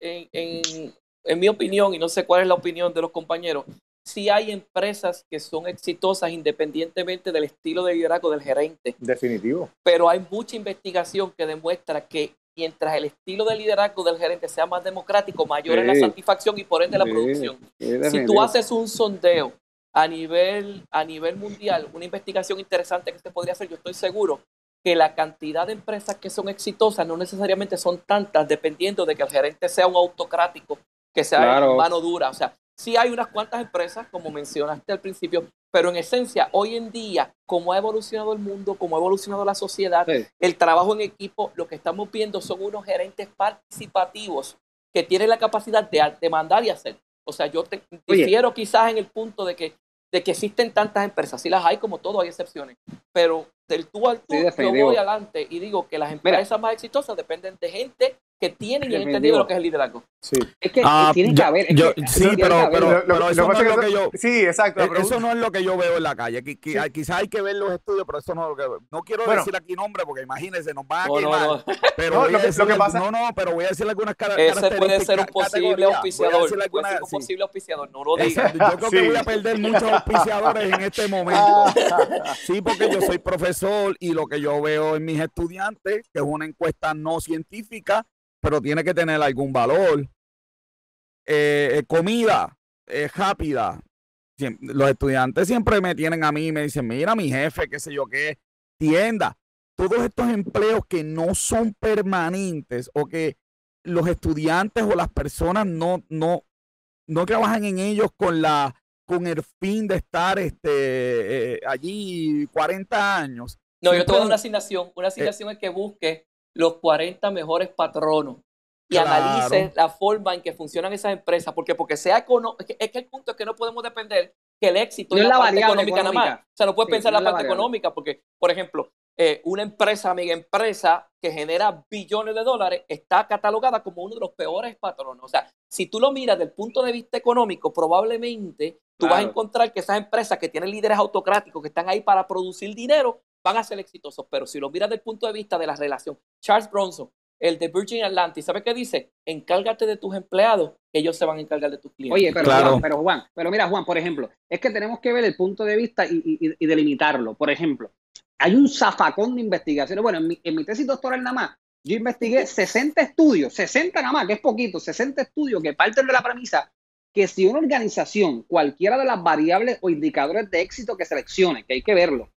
en, en, mi opinión, y no sé cuál es la opinión de los compañeros, sí hay empresas que son exitosas independientemente del estilo de liderazgo del gerente. Definitivo. Pero hay mucha investigación que demuestra que mientras el estilo de liderazgo del gerente sea más democrático, mayor es la satisfacción y por ende la producción. si tú haces un sondeo a nivel, a nivel mundial, una investigación interesante que se podría hacer, yo estoy seguro que la cantidad de empresas que son exitosas no necesariamente son tantas, dependiendo de que el gerente sea un autocrático, que sea mano dura. O sea, sí hay unas cuantas empresas, como mencionaste al principio, pero en esencia, hoy en día, como ha evolucionado el mundo, como ha evolucionado la sociedad, el trabajo en equipo, lo que estamos viendo son unos gerentes participativos que tienen la capacidad de demandar y hacer. O sea, yo te difiero quizás en el punto de que, de que existen tantas empresas. Sí las hay, como todo, hay excepciones. Pero del tú al tú, yo voy adelante y digo que las empresas más exitosas dependen de gente que tienen y han entendido lo que es el liderazgo. Sí. Es que ah, tiene que haber. sí, pero, pero, eso no es lo que yo. Sí, exacto. Eh, eso no es lo que yo veo en la calle. Quizás hay que ver los estudios, pero eso no es lo que veo. No quiero decir aquí nombre porque imagínense, nos van a no, quemar. No, Pero lo, que pasa. No, no, pero voy a decir algunas características. Ese puede ser un posible auspiciador. Puede ser un posible auspiciador. No lo digas. Yo creo que voy a perder muchos auspiciadores en este momento. Sí, porque yo soy profesor y lo que yo veo en mis estudiantes, que es una encuesta no científica, pero tiene que tener algún valor. Eh, eh, comida es rápida. Los estudiantes siempre me tienen a mí y me dicen, mira mi jefe, qué sé yo qué, tienda. Todos estos empleos que no son permanentes o que los estudiantes o las personas no, no, no trabajan en ellos con la con el fin de estar este, eh, allí 40 años. No, yo tengo una asignación. Una asignación es que busque los 40 mejores patronos. Y analice la forma en que funcionan esas empresas, porque porque sea económico, es que el punto es que no podemos depender que el éxito es la, parte económica, nada más. O sea, no puedes pensar en la, parte económica, porque, por ejemplo, eh, una empresa, amiga empresa, que genera billones de dólares, está catalogada como uno de los peores patronos. O sea, si tú lo miras desde el punto de vista económico, probablemente tú vas a encontrar que esas empresas que tienen líderes autocráticos, que están ahí para producir dinero, van a ser exitosos. Pero si lo miras desde el punto de vista de la relación, Charles Bronson, el de Virgin Atlantic, ¿sabe qué dice? Encárgate de tus empleados, que ellos se van a encargar de tus clientes. Oye, pero, Juan, pero Juan, pero mira, Juan, por ejemplo, es que tenemos que ver el punto de vista y, delimitarlo. Por ejemplo, hay un zafacón de investigaciones. Bueno, en mi, en mi tesis doctoral nada más, yo investigué 60 estudios, 60 nada más, que es poquito, 60 estudios que parten de la premisa que si una organización, cualquiera de las variables o indicadores de éxito que seleccione, que hay que verlo,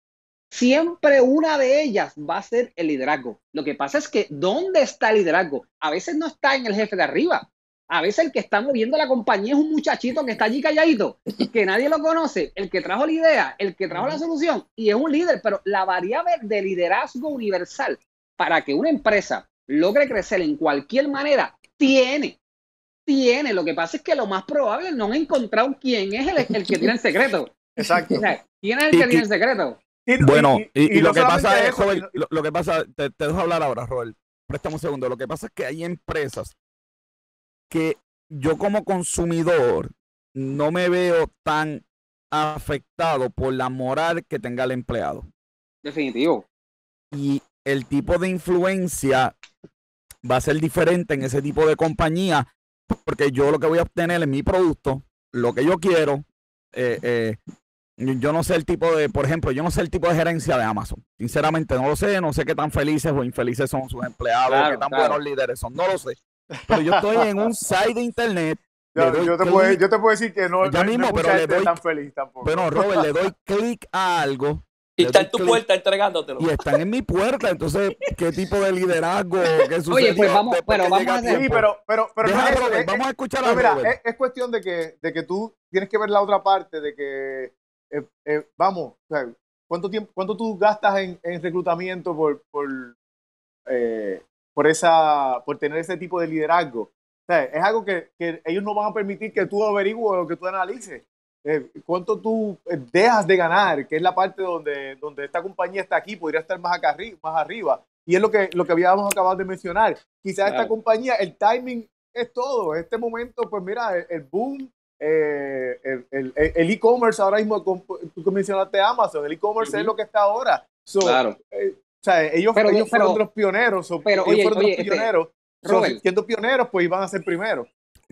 siempre una de ellas va a ser el liderazgo. Lo que pasa es que, ¿dónde está el liderazgo? A veces no está en el jefe de arriba. A veces el que está moviendo la compañía es un muchachito que está allí calladito, que nadie lo conoce, el que trajo la idea, el que trajo la solución y es un líder, pero la variable de liderazgo universal para que una empresa logre crecer en cualquier manera tiene tiene. Lo que pasa es que lo más probable no han encontrado quién es el, el que tiene el secreto. Exacto. O sea, ¿Quién es el que tiene el secreto? Y- Bueno, y- y, y y lo no que pasa es, lo, lo que pasa, te, te dejo hablar ahora, Robert. Préstame un segundo. Lo que pasa es que hay empresas que yo como consumidor no me veo tan afectado por la moral que tenga el empleado. Definitivo. Y el tipo de influencia va a ser diferente en ese tipo de compañía, porque yo lo que voy a obtener en mi producto, lo que yo quiero, eh, eh, yo no sé el tipo de, por ejemplo, yo no sé el tipo de gerencia de Amazon. Sinceramente no lo sé, no sé qué tan felices o infelices son sus empleados, Claro, qué tan claro. buenos líderes son, no lo sé. Pero yo estoy en un site de internet, Yo, yo te clic- puedo, yo te puedo decir que no, Ya no, mismo, pero le gente doy- tan feliz tampoco. bueno, Robert, le doy clic a algo Y está en tu clic puerta entregándotelo. y están en mi puerta, entonces, ¿qué tipo de liderazgo? ¿Qué Oye, sucedió pues vamos- pero vamos a hacer- sí, pero, pero, pero Deja no Robert, es- vamos a escuchar No, a mira, Robert. es, es cuestión de que, de que tú tienes que ver la otra parte, de que, eh, eh, vamos, o sea, ¿cuánto tiempo, cuánto tú gastas en, en reclutamiento por, por, eh, por, esa, por tener ese tipo de liderazgo? O sea, es algo que, que ellos no van a permitir que tú averigües o que tú analices. Eh, ¿Cuánto tú eh, dejas de ganar? Que es la parte donde, donde esta compañía está aquí, podría estar más, acá arri- más arriba. Y es lo que, lo que habíamos acabado de mencionar. Quizás esta Claro. compañía, el timing es todo. Este momento, pues mira, el, el boom, eh, el- el el- el e-commerce ahora mismo, tú mencionaste Amazon, el e-commerce es Ujú. lo que está ahora. So, Claro. eh, o sea, ellos, Pero- ellos pero- fueron los pioneros. so, pero, ellos oye, fueron oye, los este, pioneros. So, Robert. siendo pioneros, pues iban a ser primeros.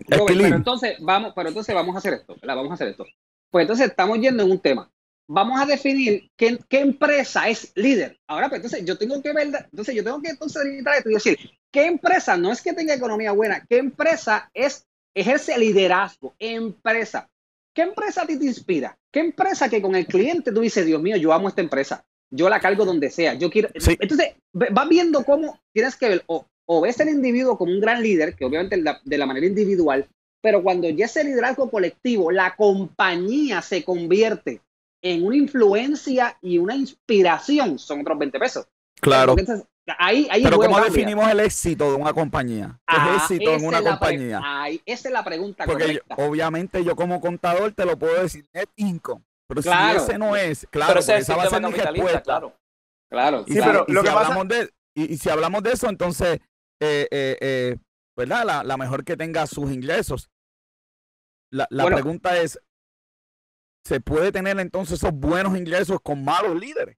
Robert, pero entonces vamos, pero entonces vamos a hacer esto, ¿verdad? Vamos a hacer esto. Pues entonces estamos yendo en un tema. Vamos a definir qué, qué empresa es líder. Ahora, pues entonces yo tengo que ver, entonces yo tengo que entonces esto y decir, ¿qué empresa no es que tenga economía buena? ¿Qué empresa es, ejerce liderazgo? Empresa. ¿Qué empresa a ti te inspira? ¿Qué empresa que con el cliente tú dices, Dios mío, yo amo esta empresa? Yo la cargo donde sea. Yo quiero. Sí. Entonces, vas viendo cómo tienes que ver, o, o ves el individuo como un gran líder, que obviamente de la manera individual, pero cuando ya ese liderazgo colectivo, la compañía se convierte en una influencia y una inspiración, son otros 20 pesos. Claro. Entonces, ahí, ahí el Pero ¿cómo cambia. definimos el éxito de una compañía? ¿Qué Ah, es éxito en esa una es la pre- compañía? esa es la pregunta Porque yo- obviamente yo como contador te lo puedo decir net income. Pero Claro. si ese no es, claro, Pero ese esa va a ser mi respuesta. claro. claro. Y Sí, si, pero y lo si que pasa- hablamos de, y, y si hablamos de eso, entonces, eh, eh, eh, ¿verdad? La, la mejor que tenga sus ingresos. La, la Bueno. pregunta es, ¿se puede tener entonces esos buenos ingresos con malos líderes?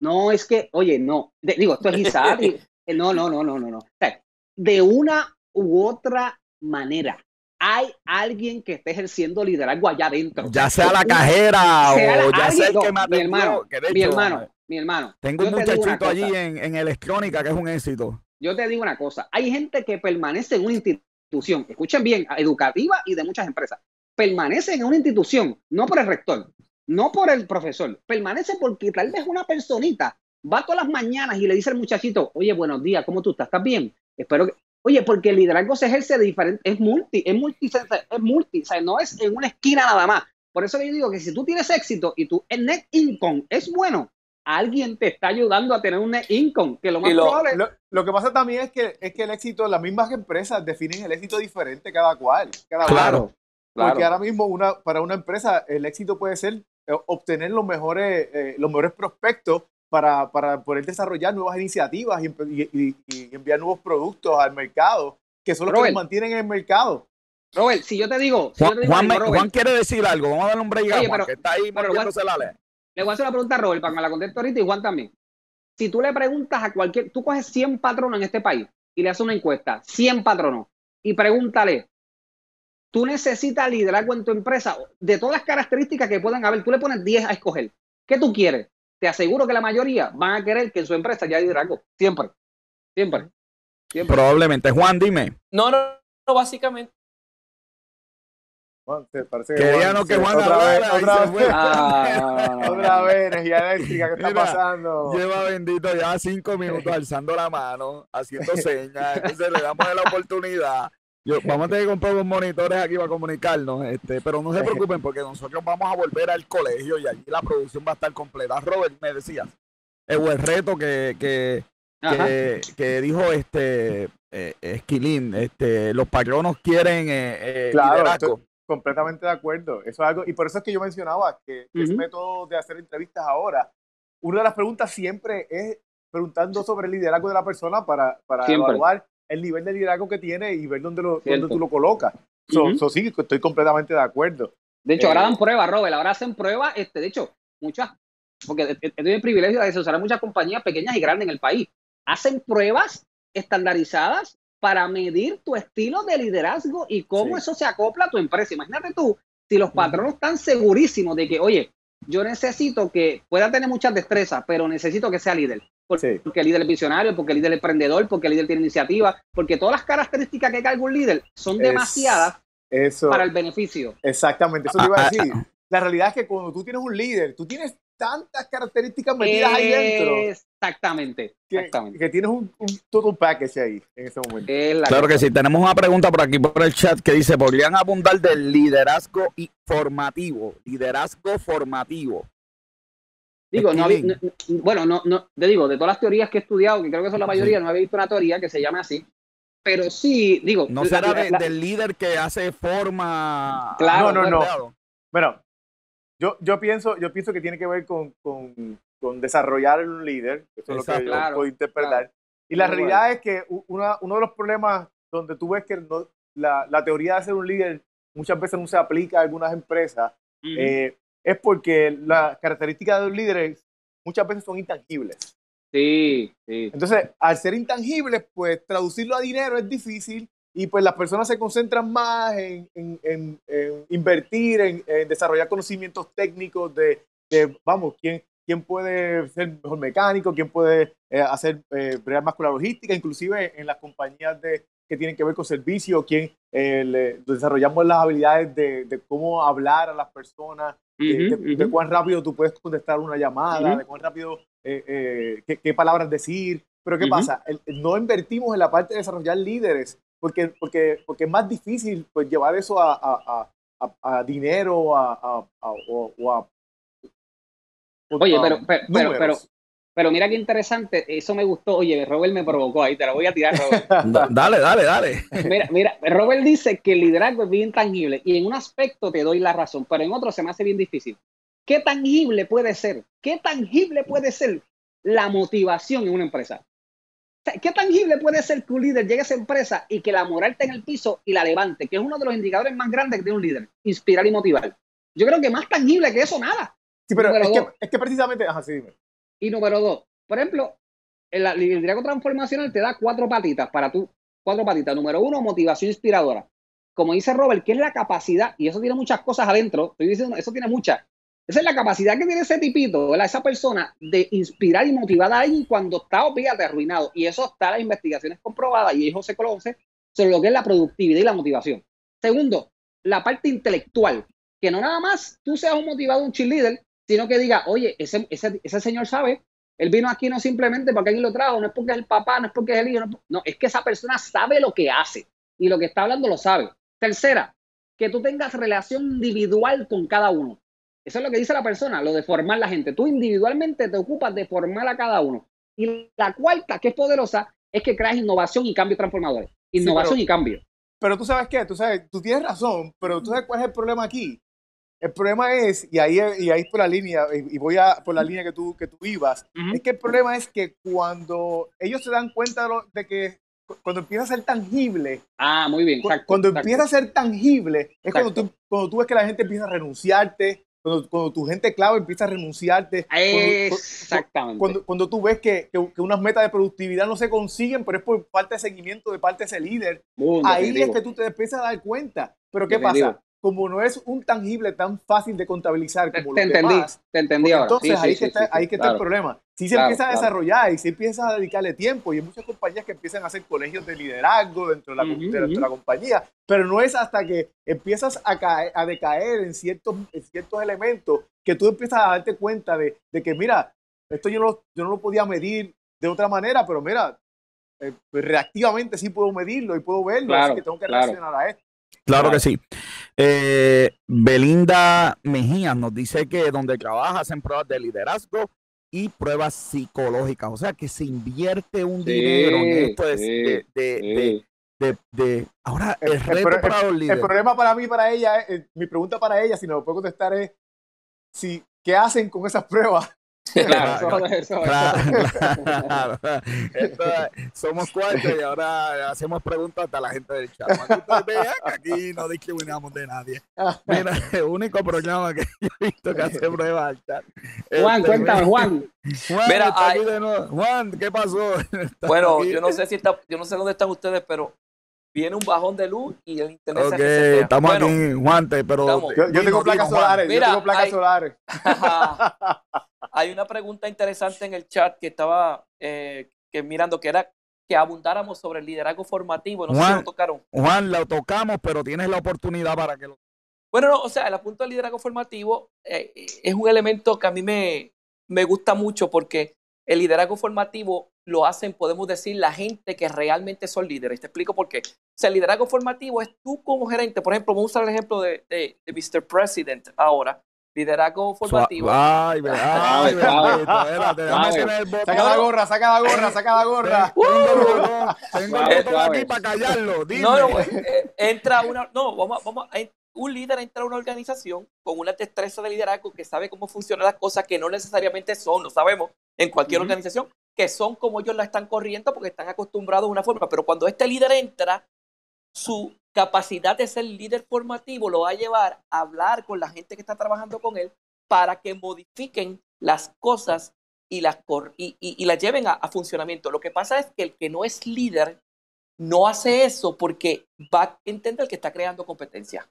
No, es que, oye, no. De- digo, esto es Isaac. y- eh, no, no, no, no, no, no. O sea, de una u otra manera, hay alguien que esté ejerciendo liderazgo allá adentro. Ya sea la cajera sea la- o ya sea el que me mi atendió, hermano, que de mi hecho, hermano, mi hermano. Tengo un te muchachito allí en, en electrónica que es un éxito. Yo te digo una cosa. Hay gente que permanece en una institución, escuchen bien, educativa y de muchas empresas. Permanece en una institución, no por el rector, no por el profesor. Permanece porque tal vez una personita va todas las mañanas y le dice al muchachito, oye, buenos días, ¿cómo tú estás? ¿Estás bien? Espero que... Oye, porque el liderazgo se ejerce de diferente, es multi, es multi, es multi, o sea, no es en una esquina nada más. Por eso yo digo que si tú tienes éxito y tu net income es bueno, alguien te está ayudando a tener un net income, que lo más lo- probable... Lo, lo que pasa también es que, es que el éxito, las mismas empresas definen el éxito diferente cada cual. Cada Claro. Claro. Porque ahora mismo una, para una empresa el éxito puede ser obtener los mejores, eh, los mejores prospectos para, para poder desarrollar nuevas iniciativas y, empe- y- y- y enviar nuevos productos al mercado, que son los que nos mantienen en el mercado. Robert, si yo te digo, si yo Juan, te digo Juan algo, Robert, Juan quiere decir algo. Vamos a darle un break a Oye, Juan, pero- que está ahí pero mordiéndose la ley. le voy a hacer una pregunta a Robert para que me la conteste ahorita y Juan también. Si tú le preguntas a cualquier, tú coges 100 patronos en este país y le haces una encuesta, 100 patronos, y pregúntale, tú necesitas liderazgo en tu empresa, de todas las características que puedan haber, tú le pones 10 a escoger. ¿Qué tú quieres? te aseguro que la mayoría van a querer que en su empresa haya liderazgo. Siempre. Siempre. Siempre. Probablemente. Juan, dime. No, no, no, básicamente. Juan, te parece que Juan otra vez, otra se vez, fue. Ah, no, no, no, otra no. vez, energía eléctrica, ¿qué está Mira, pasando? Lleva bendito ya cinco minutos alzando la mano, haciendo señas. Entonces le damos la oportunidad. Yo, vamos a tener que comprar unos monitores aquí para comunicarnos, este, pero no se preocupen porque nosotros vamos a volver al colegio y allí la producción va a estar completa. Robert, me decías, eh, o el reto que, que, que, que dijo este eh, Esquilín, este, los patronos quieren eh, eh, Claro, liderazgo. Completamente de acuerdo. Eso es algo, y por eso es que yo mencionaba que ese Ujú. método de hacer entrevistas ahora, una de las preguntas siempre es preguntando sobre el liderazgo de la persona para, para evaluar el nivel de liderazgo que tiene y ver dónde, lo, dónde tú lo colocas. So, Ujú. so sí, estoy completamente de acuerdo. De hecho, Eh, ahora dan pruebas, Robert, ahora hacen pruebas, este, de hecho, muchas, porque tenido el privilegio de asesorar muchas compañías pequeñas y grandes en el país. Hacen pruebas estandarizadas para medir tu estilo de liderazgo y cómo Sí. eso se acopla a tu empresa. Imagínate tú, si los patronos están segurísimos de que, oye, yo necesito que pueda tener muchas destrezas, pero necesito que sea líder. Sí. Porque el líder es visionario, porque el líder es emprendedor, porque el líder tiene iniciativa, porque todas las características que carga un líder son Es- demasiadas Eso, para el beneficio. exactamente, eso te iba Ah, a ah, decir. La realidad es que cuando tú tienes un líder, tú tienes tantas características metidas ahí dentro Exactamente, que, exactamente. que tienes un, un total package ahí en ese momento. Es Claro que cosa. sí, tenemos una pregunta por aquí por el chat que dice, ¿podrían abundar del liderazgo y formativo? Liderazgo formativo. Digo, no había- no- no- bueno, no, no, te digo, de todas las teorías que he estudiado, que creo que son la mayoría, no había visto una teoría que se llame así. Pero sí, digo, ¿No la- será la- de- la- del líder que hace forma? Claro, no, no. empleados? Bueno, yo, yo, pienso, yo pienso que tiene que ver con, con, con desarrollar un líder, eso es lo Exacto. que yo Claro, puedo interpretar. claro. Y la Muy realidad es que una, uno de los problemas donde tú ves que no- la, la teoría de ser un líder muchas veces no se aplica a algunas empresas, Ujú. eh, es porque las características de un líder es- muchas veces son intangibles. sí, sí. Entonces, al ser intangibles, pues traducirlo a dinero es difícil y pues las personas se concentran más en, en- en- en invertir, en, desarrollar conocimientos técnicos de, de, vamos, quién, quién puede ser mejor mecánico, quién puede eh, hacer, eh, más con la logística, inclusive en las compañías de, que tienen que ver con servicios, quién eh, le- desarrollamos las habilidades de, de cómo hablar a las personas, de, cuán rápido tú puedes contestar una llamada, de cuán rápido, eh, eh, qué, qué palabras decir. Pero ¿qué pasa? El- no invertimos en la parte de desarrollar líderes porque, porque, porque es más difícil pues, llevar eso a, a- a- a- dinero a, o, o a... Oye, a pero, pero, pero, números. pero, pero mira qué interesante, eso me gustó. Oye, Robert me provocó ahí, te la voy a tirar, Robert. Da- dale, dale, dale. Mira, mira, Robert dice que el liderazgo es bien tangible y en un aspecto te doy la razón, pero en otro se me hace bien difícil. ¿Qué tangible puede ser? ¿Qué tangible puede ser la motivación en una empresa? ¿Qué tangible puede ser que un líder llegue a esa empresa y que la moral esté en el piso y la levante? Que es uno de los indicadores más grandes que tiene un líder, inspirar y motivar. Yo creo que más tangible que eso, nada. Sí, pero es que, es que precisamente... Ajá, sí, dime. Y número dos, por ejemplo, el, liderazgo transformacional te da cuatro patitas para tú, cuatro patitas. Número uno, motivación inspiradora. Como dice Robert, que es la capacidad, y eso tiene muchas cosas adentro, estoy diciendo, eso tiene muchas. Esa es la capacidad que tiene ese tipito, esa persona, de inspirar y motivar a alguien cuando está, olvídate, arruinado. Y eso está en las investigaciones comprobadas, y eso se conoce sobre lo que es la productividad y la motivación. Segundo, la parte intelectual, que no nada más tú seas un motivado, un cheerleader, sino que diga, oye, ese, ese, ese señor sabe, él vino aquí no simplemente porque alguien lo trajo, no es porque es el papá, no es porque es el hijo, no, no, es que esa persona sabe lo que hace y lo que está hablando lo sabe. Tercera, que tú tengas relación individual con cada uno. Eso es lo que dice la persona, lo de formar la gente. Tú individualmente te ocupas de formar a cada uno. Y la cuarta, que es poderosa, es que creas innovación y cambios transformadores. Innovación pero- y cambio. Pero tú sabes qué, tú sabes, tú tienes razón, pero tú sabes cuál es el problema aquí. El problema es, y ahí, y ahí por la línea, y voy a por la línea que tú, que tú ibas, Ujú. es que el problema es que cuando ellos se dan cuenta de, lo- de que cu- cuando empieza a ser tangible, Ah, muy bien. exacto, cuando exacto. empieza a ser tangible, es cuando tú, cuando tú ves que la gente empieza a renunciarte, cuando, cuando tu gente clave empieza a renunciarte, Exactamente. cuando, cuando tú ves que, que, que unas metas de productividad no se consiguen, pero es por falta de seguimiento de parte de ese líder, ahí definitivo. es que tú te empiezas a dar cuenta. Pero ¿qué Definitivo. pasa? Como no es un tangible tan fácil de contabilizar como te los entendí, demás, te entendí ahora. entonces Sí, ahí, sí, que está, sí, ahí que está claro. el problema. Si se Claro, empieza a claro. desarrollar y se empieza a dedicarle tiempo, y hay muchas compañías que empiezan a hacer colegios de liderazgo dentro de la, Ujú, dentro de la compañía, pero no es hasta que empiezas a, caer, a decaer en ciertos, en ciertos elementos que tú empiezas a darte cuenta de, de que, mira, esto yo no, yo no lo podía medir de otra manera, pero mira, eh, pues reactivamente sí puedo medirlo y puedo verlo, Claro, así que tengo que claro. reaccionar a esto. Claro que sí. Eh, Belinda Mejías nos dice que donde trabaja hacen pruebas de liderazgo y pruebas psicológicas. O sea que se invierte un Sí, dinero en esto de, sí, de- de- Sí. de- de- Ahora, El- reto para los El problema para mí para ella, es- eh, mi pregunta para ella, si no lo puedo contestar, es si, ¿qué hacen con esas pruebas? Claro, eso, Claro. Esto somos cuatro y ahora hacemos preguntas a la gente del chat. Aquí no discriminamos de nadie. Mira, el único programa que yo he visto que hace pruebas al chat. Juan, Este, cuéntame, Juan. Juan, Mira, hay-. Juan, ¿qué pasó? Bueno, aquí. yo no sé si está, yo no sé dónde están ustedes, pero viene un bajón de luz y el internet Ok, se estamos Bueno, aquí, Juan, te- pero. Estamos. Yo, tengo placas solares, Mira, yo tengo placas hay- solares. Hay una pregunta interesante en el chat que estaba eh, que mirando que era que abundáramos sobre el liderazgo formativo. No sé si Juan. lo tocaron. Juan, lo tocamos, pero tienes la oportunidad para que lo. Bueno, no, o sea, el apunto del liderazgo formativo eh, es un elemento que a mí me, me gusta mucho porque el liderazgo formativo lo hacen, podemos decir, la gente que realmente son líderes. Te explico por qué. O sea, el liderazgo formativo es tú como gerente. Por ejemplo, vamos a usar el ejemplo de, de, de Mr. President ahora. Liderazgo formativo. Ay, ay, espérate, déjame Suave. tener el botón. Saca la gorra, saca la gorra, saca la gorra. Tengo el botón, tengo el Suave, botón suave. aquí para callarlo. Dime. No, no, eh, eh, entra una, no, vamos, a- vamos, a- un líder entra a una organización con una destreza de liderazgo que sabe cómo funcionan las cosas que no necesariamente son, lo sabemos, en cualquier organización, que son como ellos la están corriendo porque están acostumbrados a una forma, pero cuando este líder entra, su capacidad de ser líder formativo lo va a llevar a hablar con la gente que está trabajando con él para que modifiquen las cosas y las, y, y- y las lleven a, a funcionamiento. Lo que pasa es que el que no es líder no hace eso porque va a entender que está creando competencia.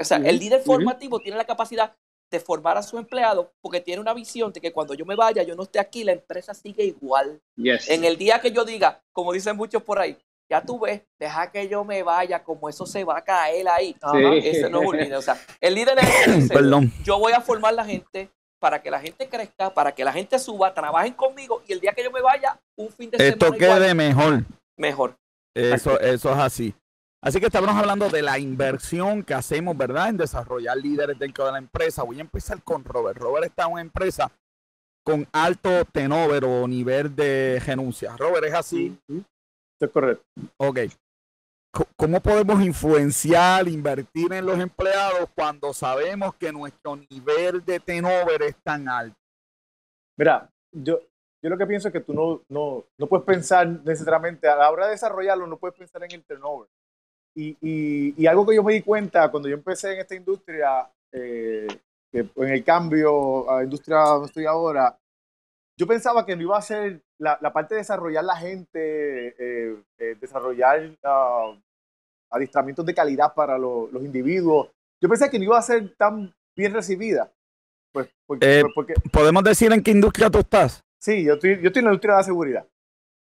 O sea, el líder formativo tiene la capacidad de formar a su empleado porque tiene una visión de que cuando yo me vaya, yo no esté aquí, la empresa sigue igual. Yes. En el día que yo diga, como dicen muchos por ahí, ya tú ves, deja que yo me vaya, como eso se va a caer ahí. Ajá. Ese no es un líder. O sea, el líder es el yo voy a formar la gente para que la gente crezca, para que la gente suba, trabajen conmigo y el día que yo me vaya, un fin de Esto semana igual, quede mejor. mejor. Eso, eso es así. Así que estamos hablando de la inversión que hacemos, ¿verdad? En desarrollar líderes dentro de la empresa. Voy a empezar con Robert. Robert está en una empresa con alto tenover o nivel de renuncia. Robert, ¿es así? Es correcto. Ok. ¿Cómo podemos influenciar, invertir en los empleados cuando sabemos que nuestro nivel de tenover es tan alto? Mira, yo, yo lo que pienso es que tú no, no, no puedes pensar necesariamente, a la hora de desarrollarlo, no puedes pensar en el turnover. Y, y, y algo que yo me di cuenta cuando yo empecé en esta industria, eh, que en el cambio a la industria donde estoy ahora, yo pensaba que no iba a ser la, la parte de desarrollar la gente, eh, eh, desarrollar ah, adiestramientos de calidad para lo- los individuos. Yo pensé que no iba a ser tan bien recibida. Pues, porque, Eh, pues porque ¿Podemos decir en qué industria tú estás? Sí, yo estoy, yo estoy en la industria de la seguridad.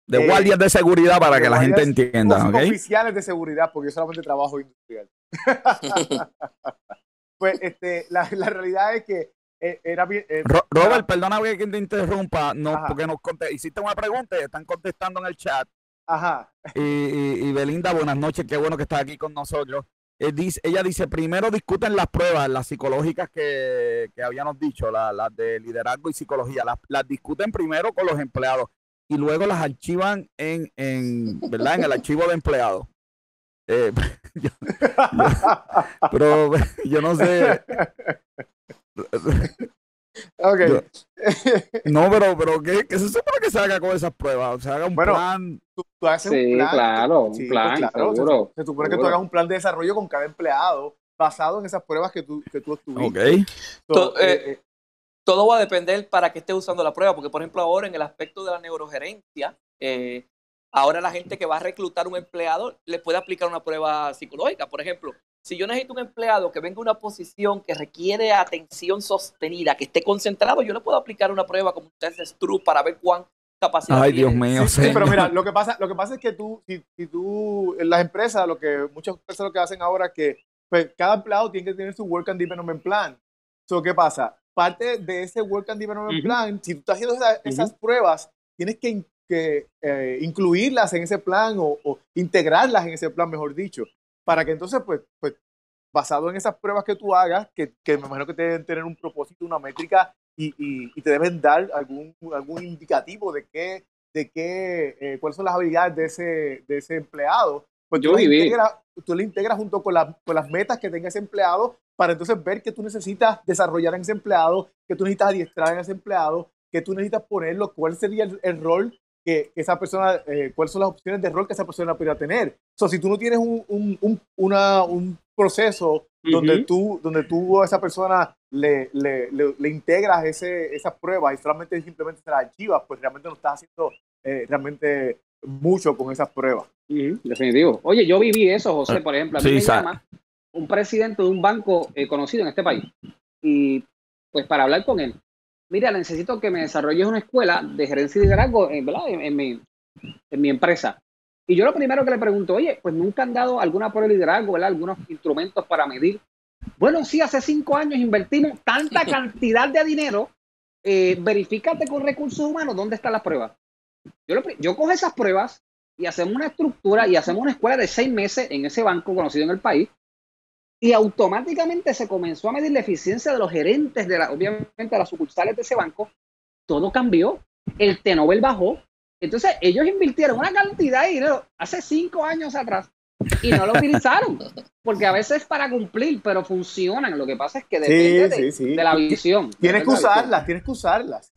De Eh, guardias de seguridad para que la gente entienda, Los ¿ok? Oficiales de seguridad, porque yo solamente trabajo industrial. Pues este, la, la realidad es que era bien. eh, Ro- Robert, perdona que te interrumpa, no, Ajá. porque nos hiciste una pregunta y están contestando en el chat. Ajá. Y, y- y Belinda, buenas noches, qué bueno que estás aquí con nosotros. Eh, dice- ella dice, primero discuten las pruebas, las psicológicas que, que habíamos dicho, la- las de liderazgo y psicología, las, las discuten primero con los empleados y luego las archivan en, en, ¿verdad? en el archivo de empleados. Eh, yo- pero yo no sé, ok. Yo- no, pero, pero ¿qué, qué se supone que se haga con esas pruebas? O sea, haga un Bueno, plan. tú, tú haces Sí, un plan. claro, un Sí, pues plan, claro, se- seguro, Se, supone que tú hagas un plan de desarrollo con cada empleado basado en esas pruebas que tú, que tú Ok. obtuviste. So, To- eh, eh, eh, todo va a depender para que esté usando la prueba, porque por ejemplo ahora en el aspecto de la neurogerencia, eh, ahora la gente que va a reclutar un empleado le puede aplicar una prueba psicológica. Por ejemplo, si yo necesito un empleado que venga a una posición que requiere atención sostenida, que esté concentrado, yo le puedo aplicar una prueba como un test de Stroop para ver cuán capacidad Ay, tiene. Dios mío. Sí, sí, pero mira, lo que pasa, lo que pasa es que tú, si, si tú, en las empresas, lo que muchas empresas lo que hacen ahora es que pues, cada empleado tiene que tener su Work and Development Plan. So, ¿Qué pasa? Parte de ese Work and Development. Plan, si tú estás haciendo esa- esas pruebas, tienes que, eh, incluirlas en ese plan o, o integrarlas en ese plan, mejor dicho, para que entonces, pues, pues basado en esas pruebas que tú hagas, que, que me imagino que te deben tener un propósito, una métrica y, y- y te deben dar algún, algún indicativo de qué, de qué, eh, cuáles son las habilidades de ese, de ese empleado. Pues tú Yo viví. integras, tú las integras junto con, la- con las metas que tenga ese empleado para entonces ver qué tú necesitas desarrollar en ese empleado, qué tú necesitas adiestrar en ese empleado, qué tú necesitas ponerlo, cuál sería el, el rol que, que esa persona, eh, cuáles son las opciones de rol que esa persona podría tener. So, si tú no tienes un, un, un, una- un proceso donde Ujú. tú, donde tú a esa persona le, le, le, le integras ese, esas pruebas y solamente simplemente se las archivas, pues realmente no estás haciendo eh, realmente mucho con esas pruebas. Ujú, Definitivo. Oye, yo viví eso, José, por ejemplo. A mí Sí, me llama un presidente de un banco eh, conocido en este país. Y pues para hablar con él, mira, necesito que me desarrolles una escuela de gerencia y liderazgo eh. En, en mi, en mi empresa. Y yo lo primero que le pregunto, oye, pues nunca han dado alguna prueba de liderazgo, ¿verdad? Algunos instrumentos para medir. Bueno, sí, hace cinco años invertimos tanta cantidad de dinero. Eh, verifícate con recursos humanos dónde están las pruebas. Yo, lo pri- yo cojo esas pruebas y hacemos una estructura y hacemos una escuela de seis meses en ese banco conocido en el país. Y automáticamente se comenzó a medir la eficiencia de los gerentes, de la, obviamente de las sucursales de ese banco. Todo cambió. El T-Nobel bajó. Entonces, ellos invirtieron una cantidad de dinero hace cinco años atrás y no lo utilizaron. Porque a veces es para cumplir, pero funcionan. Lo que pasa es que depende de, sí, sí. de la visión. Tienes que usarlas, tienes que usarlas.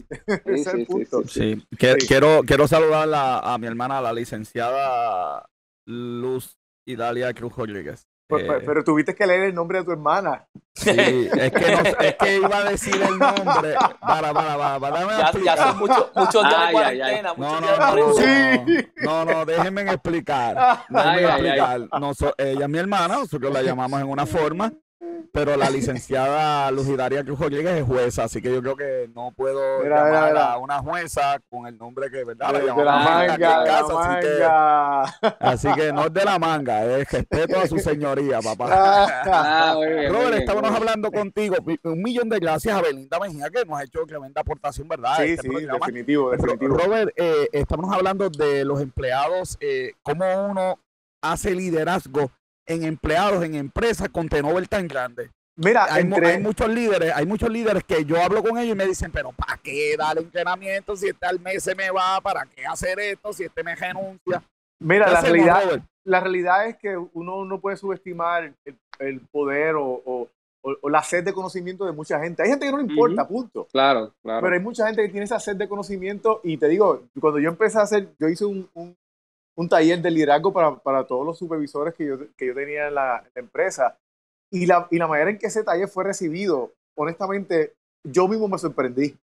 Quiero, quiero saludar a, a mi hermana, la licenciada Luz Idalia Cruz Rodríguez. Pero, Eh, pero- tuviste que leer el nombre de tu hermana. sí, es que, no- es que iba a decir el nombre. Para, para, para, Ya, son muchos, muchos días Ay, de cuarentena, No, muchos no, días de no, cuarentena. Sí. no, no, déjenme explicar. Déjenme Ay, ay, ay. explicar. Ella es mi hermana, nosotros la llamamos en una forma, pero la licenciada Luz Idalia Cruz Rodríguez es jueza, así que yo creo que no puedo Mira, llamar mira, mira. a una jueza con el nombre que, ¿verdad? La De, la aquí en manga, de la casa, así que- manga. Así que no es de la manga, es respeto a su señoría, papá. Ah, muy bien, muy Robert, bien, estábamos muy bien. hablando contigo. Un millón de gracias a Belinda Mejía, que nos ha hecho tremenda aportación, ¿verdad? Sí, este sí, programa. definitivo, definitivo. Robert, eh, estamos hablando de los empleados, eh, cómo uno hace liderazgo en empleados, en empresas con T-Nobel tan grande. Mira, Hay, entre, hay muchos líderes, hay muchos líderes que yo hablo con ellos y me dicen, pero ¿para qué dar entrenamiento si este al mes se me va? ¿Para qué hacer esto si este me renuncia? mira ¿Qué la realidad, Robert? la realidad es que uno no puede subestimar el, el poder o, o- o- o la sed de conocimiento de mucha gente. Hay gente que no le importa, punto. Claro, claro. Pero hay mucha gente que tiene esa sed de conocimiento y te digo, cuando yo empecé a hacer, yo hice un, un- un taller de liderazgo para, para todos los supervisores que yo, que yo tenía en la, en la empresa y la, y la manera en que ese taller fue recibido, honestamente, yo mismo me sorprendí.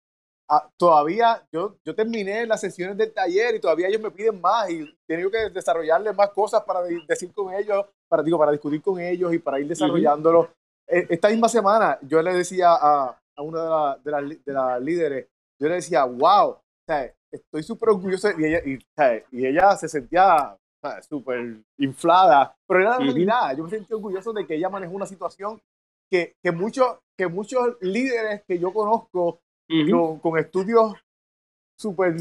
Ah, todavía, yo, yo terminé las sesiones del taller y todavía ellos me piden más y tengo que desarrollarles más cosas para de- decir con ellos, para, digo, para discutir con ellos y para ir desarrollándolo. Eh, Esta misma semana yo le decía a, a una de, la- de de las líderes, yo le decía, wow, o sea, estoy súper orgulloso y ella, y, y ella se sentía súper inflada, pero era la realidad. Yo me sentí orgulloso de que ella manejó una situación que, que, muchos, que muchos líderes que yo conozco Ujú. con, con estudios súper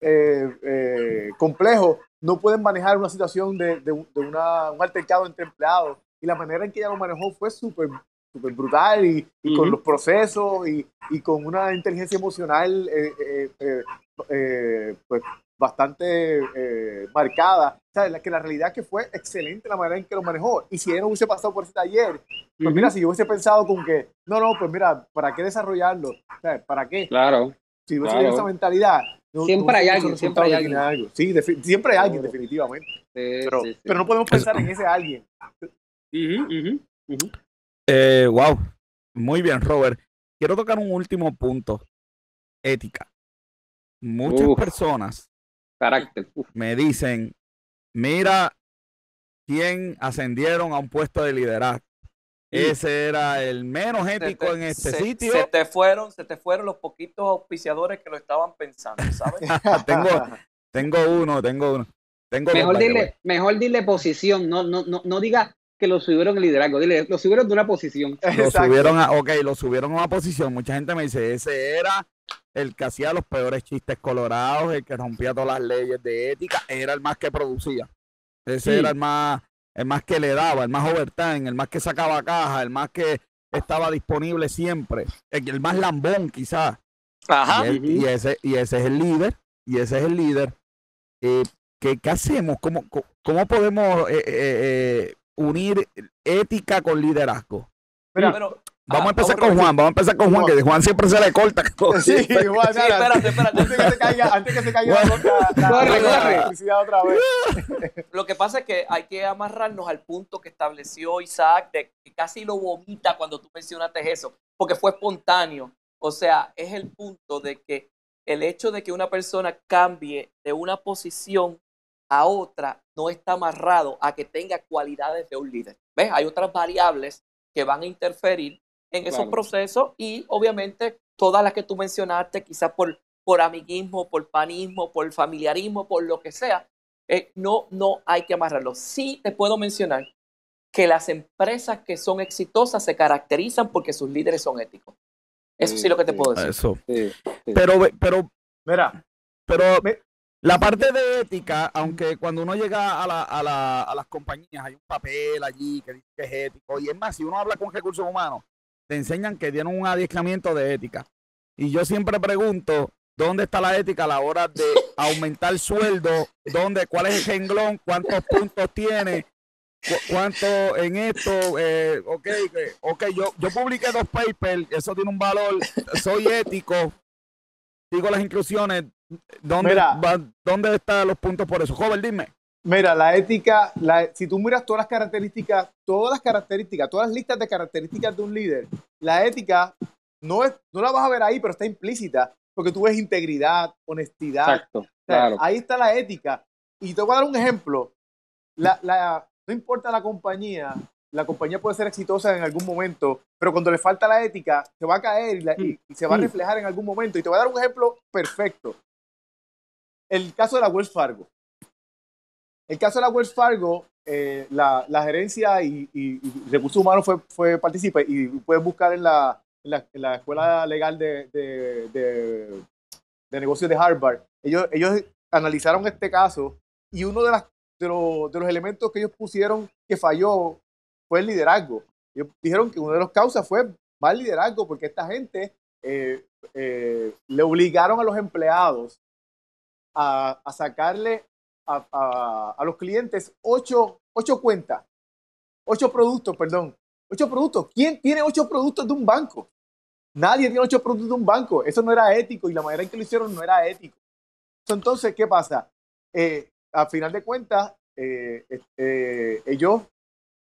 eh, eh, complejos no pueden manejar una situación de, de de una, un altercado entre empleados. Y la manera en que ella lo manejó fue súper súper brutal y, y con Ujú. los procesos y, y con una inteligencia emocional eh, eh, eh, eh, pues bastante eh, marcada. O sea, la, que la realidad es que fue excelente la manera en que lo manejó. Y si ella no hubiese pasado por ese taller, pues Ujú. mira, si yo hubiese pensado con que, no, no, pues mira, ¿para qué desarrollarlo? O sea, ¿Para qué? Claro. Si hubiese Claro. esa mentalidad. no- Siempre no hay alguien, siempre hay alguien. algo. Sí, siempre hay alguien, definitivamente. Sí, Pero, sí, sí. pero no podemos pensar en ese alguien. Ujú, ujú, ujú. Eh, wow, muy bien, Robert. Quiero tocar un último punto. Ética. Muchas Uf. personas Carácter. Uf. me dicen, mira, quien ascendieron a un puesto de liderazgo. Ese era el menos ético en este se, sitio. Se te fueron, se te fueron los poquitos auspiciadores que lo estaban pensando, ¿sabes? tengo, tengo uno, tengo uno. Tengo mejor, dile, mejor dile posición, no, no, no, no diga que lo subieron el liderazgo, dile, lo subieron de una posición. Lo subieron a, ok, lo subieron a una posición. Mucha gente me dice, ese era el que hacía los peores chistes colorados, el que rompía todas las leyes de ética, era el más que producía. Ese Sí. era el más, el más que le daba, el más overtime, el más que sacaba caja, el más que estaba disponible siempre, el, el más lambón quizás. Ajá. Y, ese, y ese es el líder, y ese es el líder. Eh, ¿qué, qué hacemos? ¿Cómo, cómo podemos eh, eh, eh, unir ética con liderazgo? Mira, Pero, Vamos a ah, empezar vamos con Juan, vamos a empezar con Juan, que Juan siempre se le corta. Sí, Sí, nada, espérate, espérate. Antes que se caiga, antes que se caiga Bueno. la, electricidad otra vez. Lo que pasa es que hay que amarrarnos al punto que estableció Isaac, de que casi lo vomita cuando tú mencionaste eso, porque fue espontáneo. O sea, es el punto de que el hecho de que una persona cambie de una posición a otra no está amarrado a que tenga cualidades de un líder. ¿Ves? Hay otras variables que van a interferir en esos procesos y obviamente todas las que tú mencionaste, quizás por, por amiguismo, por panismo, por familiarismo, por lo que sea, eh, no, no hay que amarrarlo. Sí te puedo mencionar que las empresas que son exitosas se caracterizan porque sus líderes son éticos. Eso sí, lo que te puedo decir. Eso. Sí. Pero, pero, Mira, pero Me- la parte de ética, aunque cuando uno llega a, la, a, la, a las compañías hay un papel allí que dice que es ético, y es más, si uno habla con recursos humanos, te enseñan que tienen un adiestramiento de ética. Y yo siempre pregunto, ¿dónde está la ética a la hora de aumentar sueldo? ¿Dónde, ¿Cuál es el renglón? ¿Cuántos puntos tiene? ¿Cu- ¿Cuánto en esto? Eh, ok, que- ok, yo, yo publiqué dos papers, eso tiene un valor, soy ético, digo las inclusiones, ¿dónde, Mira. va- ¿dónde están los puntos por eso? Joven, dime. mira, la ética, la, si tú miras todas las características, todas las características, todas las listas de características de un líder, la ética no, es, no la vas a ver ahí, pero está implícita, porque tú ves integridad, honestidad, Exacto, O sea, claro. Ahí está la ética. Y te voy a dar un ejemplo. La, la- no importa la compañía, la compañía puede ser exitosa en algún momento, pero cuando le falta la ética, se va a caer y, la- y- y se va a Mm. reflejar en algún momento. Y te voy a dar un ejemplo perfecto. El caso de la Wells Fargo. El caso de la Wells Fargo, eh, la, gerencia y, recursos humanos fue, fue partícipe y puedes buscar en la, la, escuela legal de, de, de- de negocios de Harvard. Ellos, ellos analizaron este caso y uno de, las, de, los, de los elementos que ellos pusieron que falló fue el liderazgo. Ellos dijeron que una de las causas fue mal liderazgo porque esta gente eh, eh, le obligaron a los empleados a, sacarle a, a- a los clientes ocho, ocho cuentas, ocho productos, perdón, ocho productos. ¿Quién tiene ocho productos de un banco? Nadie tiene ocho productos de un banco. Eso no era ético y la manera en que lo hicieron no era ético. Entonces, ¿qué pasa? Eh, a final de cuentas, eh, eh, ellos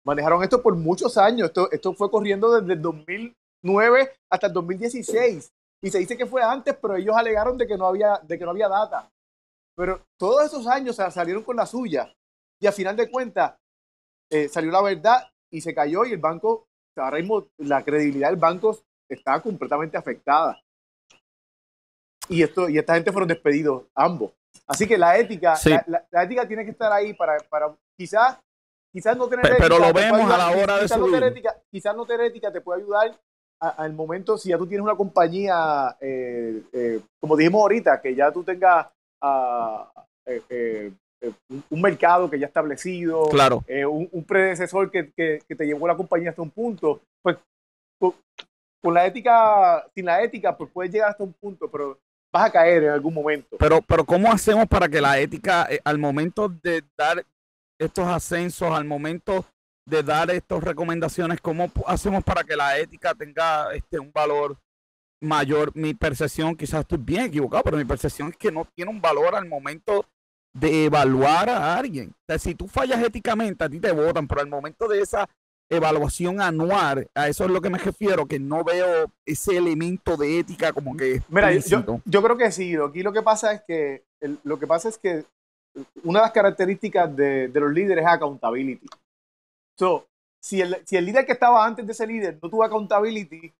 manejaron esto por muchos años. Esto, esto fue corriendo desde el 2009 hasta el 2016. Y se dice que fue antes, pero ellos alegaron de que no había, de que no había data. Pero todos esos años salieron con la suya. Y a final de cuentas, eh, salió la verdad y se cayó y el banco, ahora mismo la credibilidad del banco está completamente afectada. Y, esto, y esta gente fueron despedidos, ambos. Así que la ética, Sí. la, la- la ética tiene que estar ahí para, para quizás, quizás no tener Pe- pero ética lo vemos a la hora de quizás no ética- quizás no tener ética te puede ayudar al momento, si ya tú tienes una compañía, eh, eh, como dijimos ahorita, que ya tú tengas ah, eh, eh, eh, un- mercado que ya establecido, Claro. un, un predecesor que, que- que te llevó la compañía hasta un punto, pues con, con la ética, sin la ética, pues puedes llegar hasta un punto, pero vas a caer en algún momento. Pero, pero ¿cómo hacemos para que la ética, al momento de dar estos ascensos, al momento de dar estas recomendaciones, cómo hacemos para que la ética tenga este un valor mayor? Mi percepción, quizás estoy bien equivocado, pero mi percepción es que no tiene un valor al momento de evaluar a alguien. O sea, si tú fallas éticamente, a ti te votan, pero al momento de esa evaluación anual, a eso es lo que me refiero, que no veo ese elemento de ética como que Mira, yo, yo creo que sí. Aquí lo que pasa es que el- lo que pasa es que una de las características de, de los líderes es accountability. So, si el, si el líder que estaba antes de ese líder no tuvo accountability,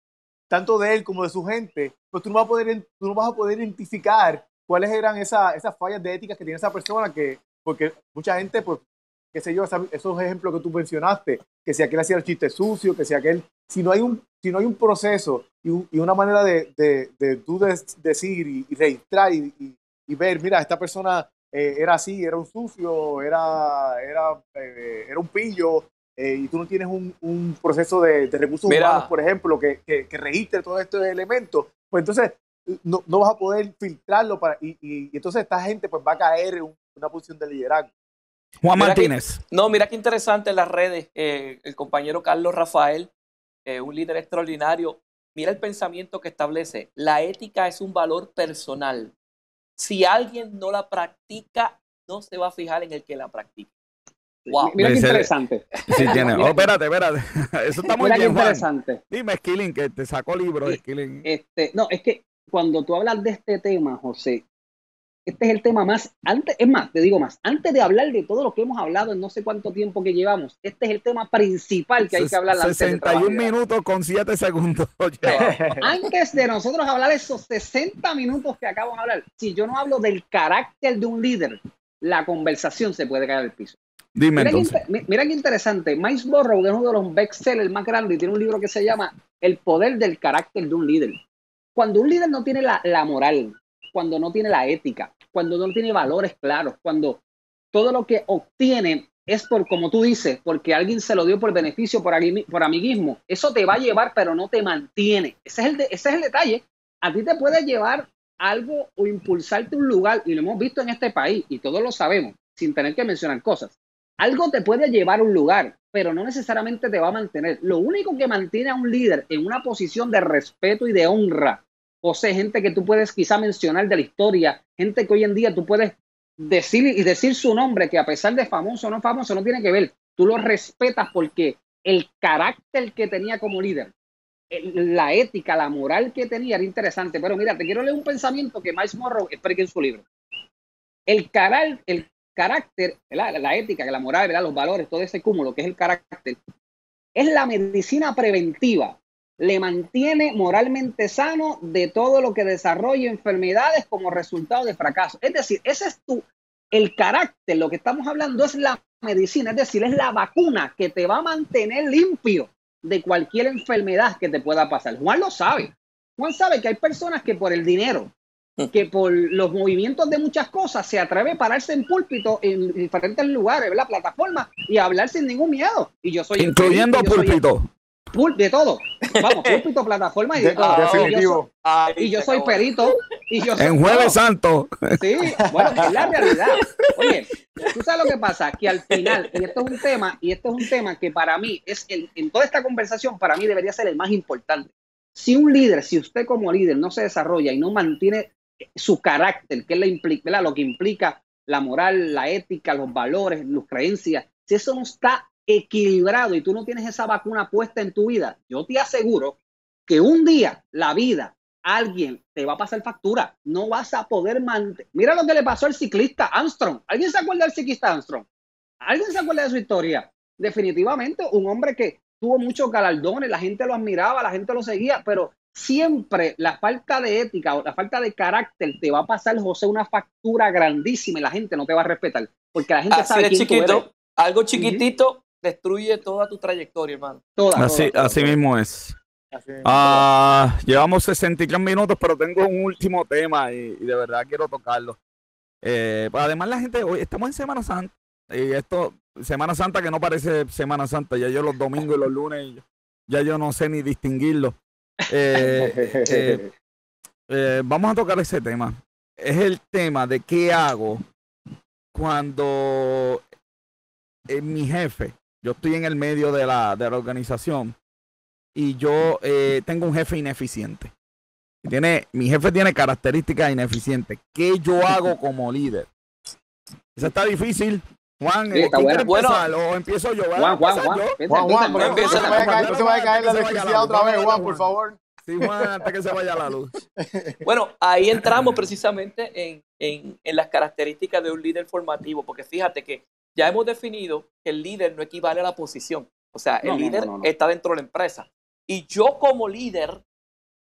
tanto de él como de su gente, pues tú no vas a poder, tú no vas a poder identificar cuáles eran esas, esas fallas de ética que tiene esa persona, que, porque mucha gente, pues, qué sé yo, esos ejemplos que tú mencionaste, que si aquel hacía el chiste sucio, que si aquel, si no hay un, si no hay un proceso y, una manera de, de, de decir y, registrar y, y, ver, mira, esta persona eh, era así, era un sucio, era, era, eh, era un pillo, eh, y tú no tienes un, un proceso de, de recursos humanos, por ejemplo, que, que, que, registre todos estos elementos, pues entonces no, no vas a poder filtrarlo para, y, y, entonces esta gente pues va a caer en una posición de liderazgo. Juan Martínez. no, mira qué interesante en las redes, eh, el compañero Carlos Rafael, eh, un líder extraordinario, mira el pensamiento que establece, la ética es un valor personal. Si alguien no la practica, no se va a fijar en el que la practica. Wow. Mira qué interesante. Sí, tiene. Oh, espérate, espérate. Eso está muy Mira bien, qué interesante. Juan. Dime, Skilling, que te sacó libros, Skilling. Este, no, es que cuando tú hablas de este tema, José, este es el tema más, antes, es más, te digo más, antes de hablar de todo lo que hemos hablado en no sé cuánto tiempo que llevamos, este es el tema principal que hay que hablar. 61 minutos con 7 segundos. antes de nosotros hablar esos 60 minutos que acabamos de hablar, si yo no hablo del carácter de un líder, la conversación se puede caer al piso. Dime mira, entonces. Qué, mira qué interesante. Miles Borrow es uno de los bestsellers más grandes y tiene un libro que se llama El poder del carácter de un líder. Cuando un líder no tiene la, la moral, cuando no tiene la ética, cuando no tiene valores claros, cuando todo lo que obtiene es por, como tú dices, porque alguien se lo dio por beneficio, por, por amiguismo, eso te va a llevar, pero no te mantiene. Ese es, el de, ese es el detalle. A ti te puede llevar algo o impulsarte un lugar, y lo hemos visto en este país, y todos lo sabemos, sin tener que mencionar cosas. Algo te puede llevar a un lugar, pero no necesariamente te va a mantener. Lo único que mantiene a un líder en una posición de respeto y de honra o sea, gente que tú puedes quizá mencionar de la historia, gente que hoy en día tú puedes decir y decir su nombre, que a pesar de famoso o no famoso, no tiene que ver. Tú lo respetas porque el carácter que tenía como líder, la ética, la moral que tenía era interesante. Pero mira, te quiero leer un pensamiento que Miles Morrow explica en su libro. El, caral, el carácter, la, ética, la moral, los valores, todo ese cúmulo que es el carácter, es la medicina preventiva le mantiene moralmente sano de todo lo que desarrolla enfermedades como resultado de fracaso. Es decir, ese es tu, el carácter, lo que estamos hablando es la medicina, es decir, es la vacuna que te va a mantener limpio de cualquier enfermedad que te pueda pasar. Juan lo sabe. Juan sabe que hay personas que por el dinero, que por los movimientos de muchas cosas se atreve a pararse en púlpito en diferentes lugares, en la plataforma y hablar sin ningún miedo. Y yo soy incluyendo púlpito de todo. Vamos, púlpito, plataforma y de, todo. Definitivo. Y yo soy, perito. Y yo soy en Jueves Santo. Sí, bueno, es la realidad. Oye, tú sabes lo que pasa, que al final, y esto es un tema, y esto es un tema que para mí es, el, en toda esta conversación, para mí debería ser el más importante. Si un líder, si usted como líder no se desarrolla y no mantiene su carácter, que es la implica, lo que implica la moral, la ética, los valores, las creencias, si eso no está equilibrado y tú no tienes esa vacuna puesta en tu vida, yo te aseguro que un día la vida, alguien te va a pasar factura, no vas a poder mantener. Mira lo que le pasó al ciclista Armstrong. ¿Alguien se acuerda del ciclista Armstrong? ¿Alguien se acuerda de su historia? Definitivamente, un hombre que tuvo muchos galardones, la gente lo admiraba, la gente lo seguía, pero siempre la falta de ética o la falta de carácter te va a pasar, José, una factura grandísima y la gente no te va a respetar. Porque la gente sabe quién chiquito, Algo chiquitito destruye toda tu trayectoria, hermano. así, así mismo es. Ah, llevamos 63 minutos, pero tengo un último tema y, de verdad quiero tocarlo. Eh, pues además la gente, hoy estamos en Semana Santa y esto, Semana Santa que no parece Semana Santa, ya yo los domingos y los lunes, ya yo no sé ni distinguirlo. Eh, eh, vamos a tocar ese tema. Es el tema de qué hago cuando mi jefe yo estoy en el medio de la, de la organización y yo eh, tengo un jefe ineficiente. Tiene, mi jefe tiene características ineficientes. ¿Qué yo hago como líder? Eso está difícil. Juan, sí, está bueno. bueno. ¿O empiezo yo? Juan, Juan, Juan. Juan, Juan, no, se vaya a caer la electricidad otra vez, Juan, por favor. Sí, Juan, antes que se vaya la luz. Bueno, ahí entramos precisamente en, en, en, las características de un líder formativo, porque fíjate que ya hemos definido que el líder no equivale a la posición. O sea, el No, no, líder no, no, no. está dentro de la empresa. Y yo como líder,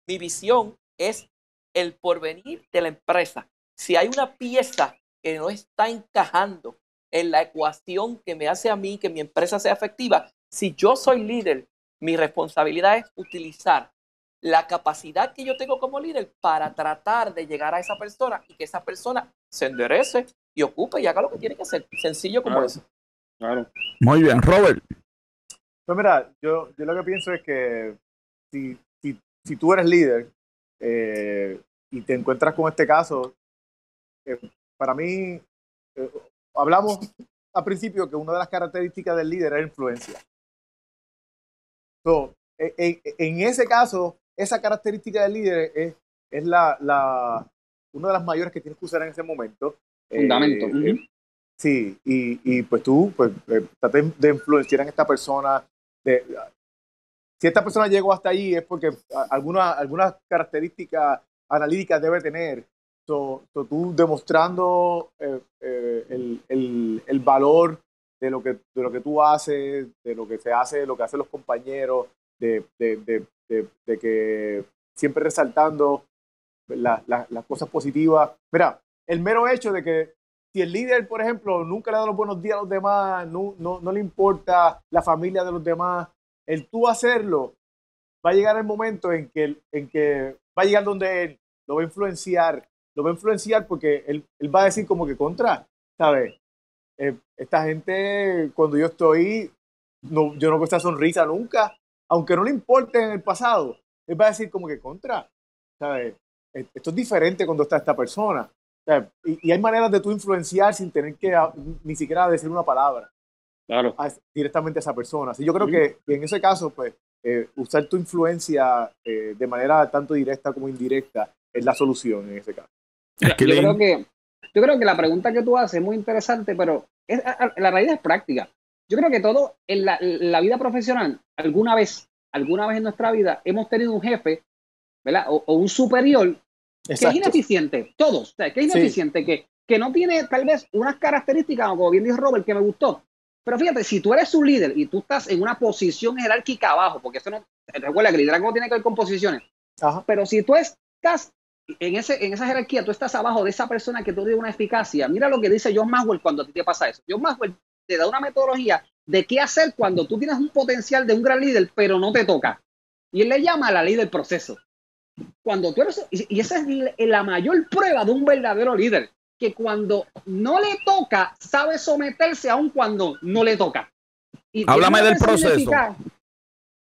mi visión es el porvenir de la empresa. Si hay una pieza que no está encajando en la ecuación que me hace a mí que mi empresa sea efectiva, si yo soy líder, mi responsabilidad es utilizar la capacidad que yo tengo como líder para tratar de llegar a esa persona y que esa persona se enderece y ocupe y haga lo que tiene que hacer. Sencillo como Claro. eso. Claro. Muy bien, Robert. Pues mira, yo, yo lo que pienso es que si, si, si tú eres líder eh, y te encuentras con este caso, eh, para mí, eh, hablamos al principio que una de las características del líder es influencia. So, e- e- en ese caso, esa característica del líder es, es la, la, una de las mayores que tienes que usar en ese momento. Eh, Fundamento. eh. Sí, y, y pues tú, pues, eh, trate de influenciar en esta persona. De, si esta persona llegó hasta allí es porque a- alguna- algunas características analíticas debe tener. So, so tú demostrando eh, eh, el, el- el valor de lo, que, de lo que tú haces, de lo que se hace, de lo que hacen los compañeros, de, de- de- de- que siempre resaltando la- la- las cosas positivas. Mira, el mero hecho de que si el líder, por ejemplo, nunca le da los buenos días a los demás, no, no, no le importa la familia de los demás, el tú hacerlo, va a llegar el momento en que, en que va a llegar donde él lo va a influenciar, lo va a influenciar porque él, él va a decir como que contra, ¿sabes? Eh, esta gente, cuando yo estoy, no, yo no veo esta sonrisa nunca, aunque no le importe en el pasado, él va a decir como que contra, ¿sabes? Eh, Esto es diferente cuando está esta persona. Y, y hay maneras de tú influenciar sin tener que ni siquiera decir una palabra Claro. a- directamente a esa persona. Así yo creo que, que en ese caso, pues, eh, usar tu influencia eh, de manera tanto directa como indirecta es la solución en ese caso. Yo creo que yo creo que la pregunta que tú haces es muy interesante, pero es- la realidad es práctica. Yo creo que todo en la, en la vida profesional, alguna vez, alguna vez en nuestra vida, hemos tenido un jefe, ¿verdad? O, o un superior que es ineficiente. Todos, o sea, que es Sí. ineficiente, que, que no tiene tal vez unas características, como bien dijo Robert, que me gustó. Pero fíjate, si tú eres un líder y tú estás en una posición jerárquica abajo, porque eso no, recuerda que el liderazgo tiene que ver con posiciones, Ajá. pero si tú estás en, ese, en esa jerarquía, tú estás abajo de esa persona que tú tienes una eficacia. Mira lo que dice John Maxwell cuando a ti te pasa eso. John Maxwell te da una metodología de qué hacer cuando tú tienes un potencial de un gran líder, pero no te toca. Y él le llama la ley del proceso. Cuando tú eres, y esa es la- mayor prueba de un verdadero líder, que cuando no le toca, sabe someterse aun cuando no le toca. Y Háblame del proceso.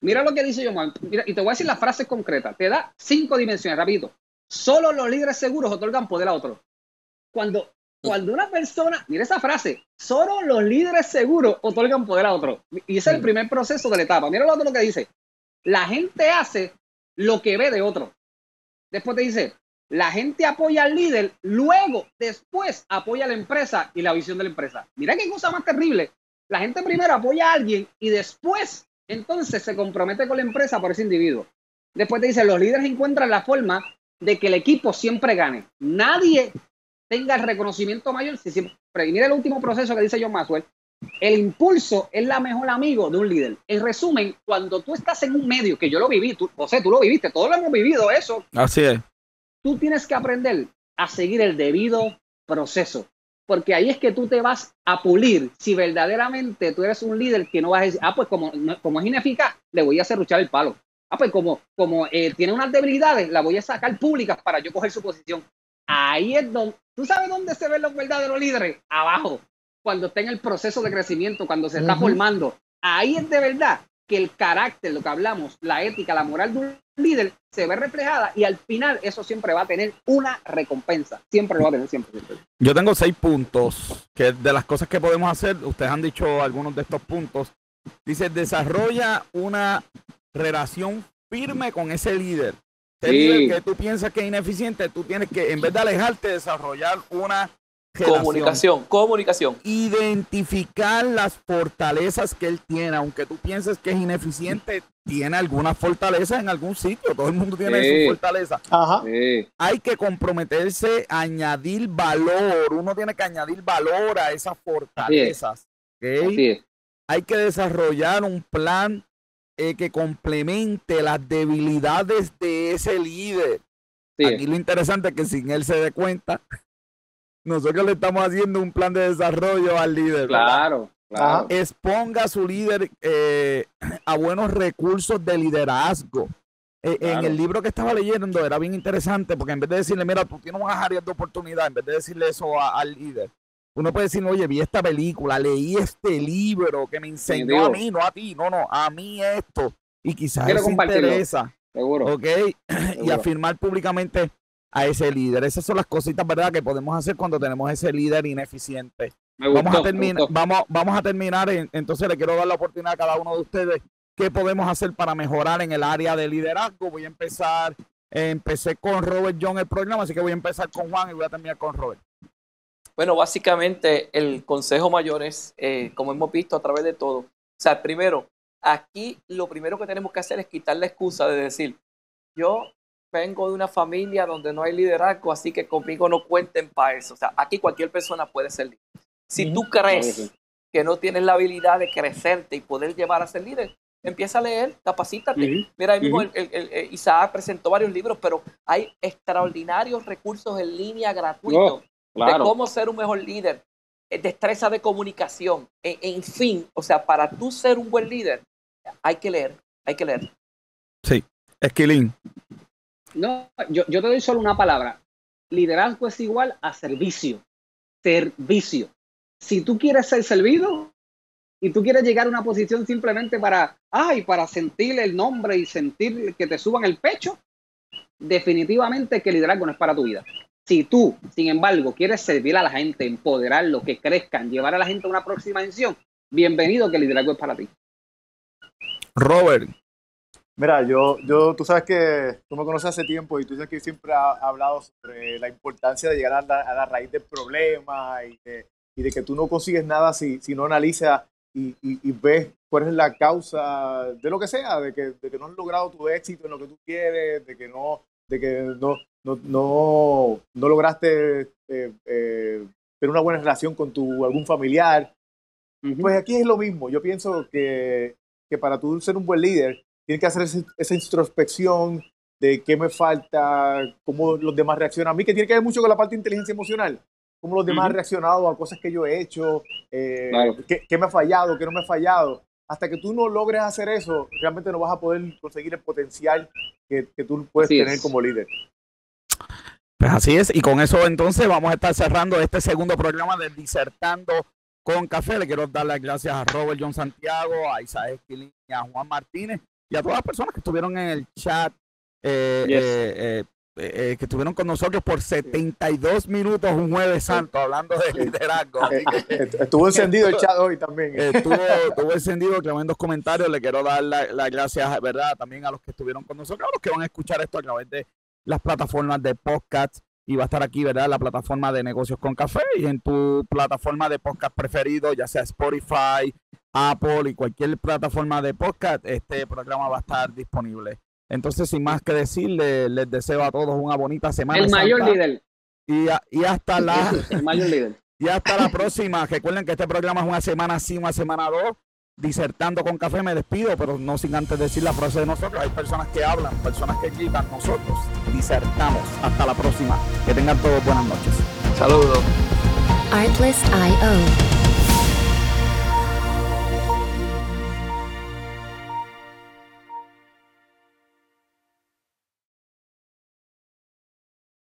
Mira lo que dice John Maxwell. Mira, y te voy a decir las frases concretas. Te da cinco dimensiones, rapidito. Solo los líderes seguros otorgan poder a otros. Cuando, cuando una persona, mira esa frase, solo los líderes seguros otorgan poder a otros. Y ese es el primer proceso de la etapa. Mira lo otro que dice. La gente hace lo que ve de otro. Después te dice, la gente apoya al líder, luego, después apoya a la empresa y la visión de la empresa. Mira qué cosa más terrible. La gente primero apoya a alguien y después, entonces, se compromete con la empresa por ese individuo. Después te dice, los líderes encuentran la forma de que el equipo siempre gane. Nadie tenga el reconocimiento mayor si siempre. Y mira el último proceso que dice John Maxwell. El impulso es la mejor amigo de un líder. En resumen, cuando tú estás en un medio, que yo lo viví, tú, José, tú lo viviste, todos lo hemos vivido eso, Así es. tú tienes que aprender a seguir el debido proceso. Porque ahí es que tú te vas a pulir si verdaderamente tú eres un líder que no vas a decir, ah, pues como, como es ineficaz, le voy a hacer luchar el palo. Ah, pues como, como eh, tiene unas debilidades, la voy a sacar públicas para yo coger su posición. Ahí es donde, ¿tú sabes dónde se ven los verdaderos líderes? Abajo, cuando está en el proceso de crecimiento, cuando se está Ujú. formando. Ahí es de verdad que el carácter, lo que hablamos, la ética, la moral de un líder se ve reflejada y al final eso siempre va a tener una recompensa. Siempre lo va a tener, siempre. siempre. Yo tengo seis puntos que de las cosas que podemos hacer, ustedes han dicho algunos de estos puntos. Dice, desarrolla una relación firme con ese líder. Sí. líder que tú piensas que es ineficiente, tú tienes que, en vez de alejarte, desarrollar una relación. Comunicación, comunicación. Identificar las fortalezas que él tiene, aunque tú pienses que es ineficiente, tiene alguna fortaleza en algún sitio. Todo el mundo tiene Sí. su fortaleza. Ajá. Sí, Hay que comprometerse a añadir valor. Uno tiene que añadir valor a esas fortalezas. así es. hay que desarrollar un plan eh, que complemente las debilidades de ese líder. Sí, Aquí lo interesante es que sin él se dé cuenta, nosotros le estamos haciendo un plan de desarrollo al líder. ¿verdad? claro, claro. Exponga a su líder eh, a buenos recursos de liderazgo. Eh, En el libro que estaba leyendo era bien interesante porque en vez de decirle, mira, tú tienes unas áreas de oportunidad, en vez de decirle eso a- al líder, uno puede decir, oye, vi esta película, leí este libro que me enseñó a mí, no a ti, no, no, a mí esto. Y quizás Quiero eso interesa. Seguro. ¿ok? y afirmar públicamente a ese líder. Esas son las cositas, ¿verdad?, que podemos hacer cuando tenemos ese líder ineficiente. Me Vamos gustó, a, terminar, vamos, vamos a terminar, en- entonces le quiero dar la oportunidad a cada uno de ustedes qué podemos hacer para mejorar en el área de liderazgo. Voy a empezar, eh, empecé con Robert John el programa, así que voy a empezar con Juan y voy a terminar con Robert. Bueno, básicamente el consejo mayor es, eh, como hemos visto a través de todo, o sea, primero, aquí lo primero que tenemos que hacer es quitar la excusa de decir, yo vengo de una familia donde no hay liderazgo, así que conmigo no cuenten para eso. O sea, aquí cualquier persona puede ser líder. Si tú crees que no tienes la habilidad de crecerte y poder llevar a ser líder, empieza a leer, capacítate. Mira, ahí mismo el- el- el- el Isaac presentó varios libros, pero hay extraordinarios recursos en línea gratuitos. De Claro. cómo ser un mejor líder, eh, destreza de comunicación, en, en fin, o sea, para tú ser un buen líder, hay que leer, hay que leer. Esquilín. No, yo, yo te doy solo una palabra. Liderazgo es igual a servicio. Servicio. Si tú quieres ser servido y tú quieres llegar a una posición simplemente para, ay, para sentir el nombre y sentir que te suban el pecho, definitivamente que liderazgo no es para tu vida. Si tú, sin embargo, quieres servir a la gente, empoderarlo, que crezcan, llevar a la gente a una próxima dimensión, bienvenido que el liderazgo es para ti. Robert. Mira, yo, yo, tú sabes que tú me conoces hace tiempo y tú sabes que siempre he hablado sobre la importancia de llegar a la, a la raíz del problema y de, y de que tú no consigues nada si, si no analizas y, y, y ves cuál es la causa de lo que sea, de que, de que no has logrado tu éxito en lo que tú quieres, de que no, de que no, no, no, no lograste eh, eh, tener una buena relación con tu algún familiar. Pues aquí es lo mismo. Yo pienso que, que para tú ser un buen líder, tienes que hacer ese- esa introspección de qué me falta, cómo los demás reaccionan a mí, que tiene que ver mucho con la parte de inteligencia emocional. Cómo los demás han Ujú. reaccionado a cosas que yo he hecho, eh, Claro. qué, qué me ha fallado, qué no me ha fallado. Hasta que tú no logres hacer eso, realmente no vas a poder conseguir el potencial que, que tú puedes Así tener es. como líder. Pues así es, y con eso entonces vamos a estar cerrando este segundo programa de Disertando con Café. Le quiero dar las gracias a Robert John Santiago, a Isaac Esquilín y a Juan Martínez y a todas las personas que estuvieron en el chat, eh, Yes. eh, eh, eh, que estuvieron con nosotros por 72 minutos un jueves santo hablando de liderazgo. Estuvo encendido el chat hoy también. estuvo, estuvo encendido, tremendos comentarios. Le quiero dar las la gracias, ¿verdad? También a los que estuvieron con nosotros, a los que van a escuchar esto a través de las plataformas de podcast. Y va a estar aquí, ¿verdad? La plataforma de negocios con café y en tu plataforma de podcast preferido, ya sea Spotify, Apple y cualquier plataforma de podcast, este programa va a estar disponible. Entonces, sin más que decir, le- les deseo a todos una bonita semana. El mayor santa líder. Y, a- y hasta la El mayor líder. y hasta la próxima. Recuerden que este programa es una semana sí, una semana dos. Disertando con café me despido, pero no sin antes decir la frase de nosotros. Hay personas que hablan, personas que gritan. Nosotros disertamos. Hasta la próxima. Que tengan todos buenas noches. Saludos. Artlist.io.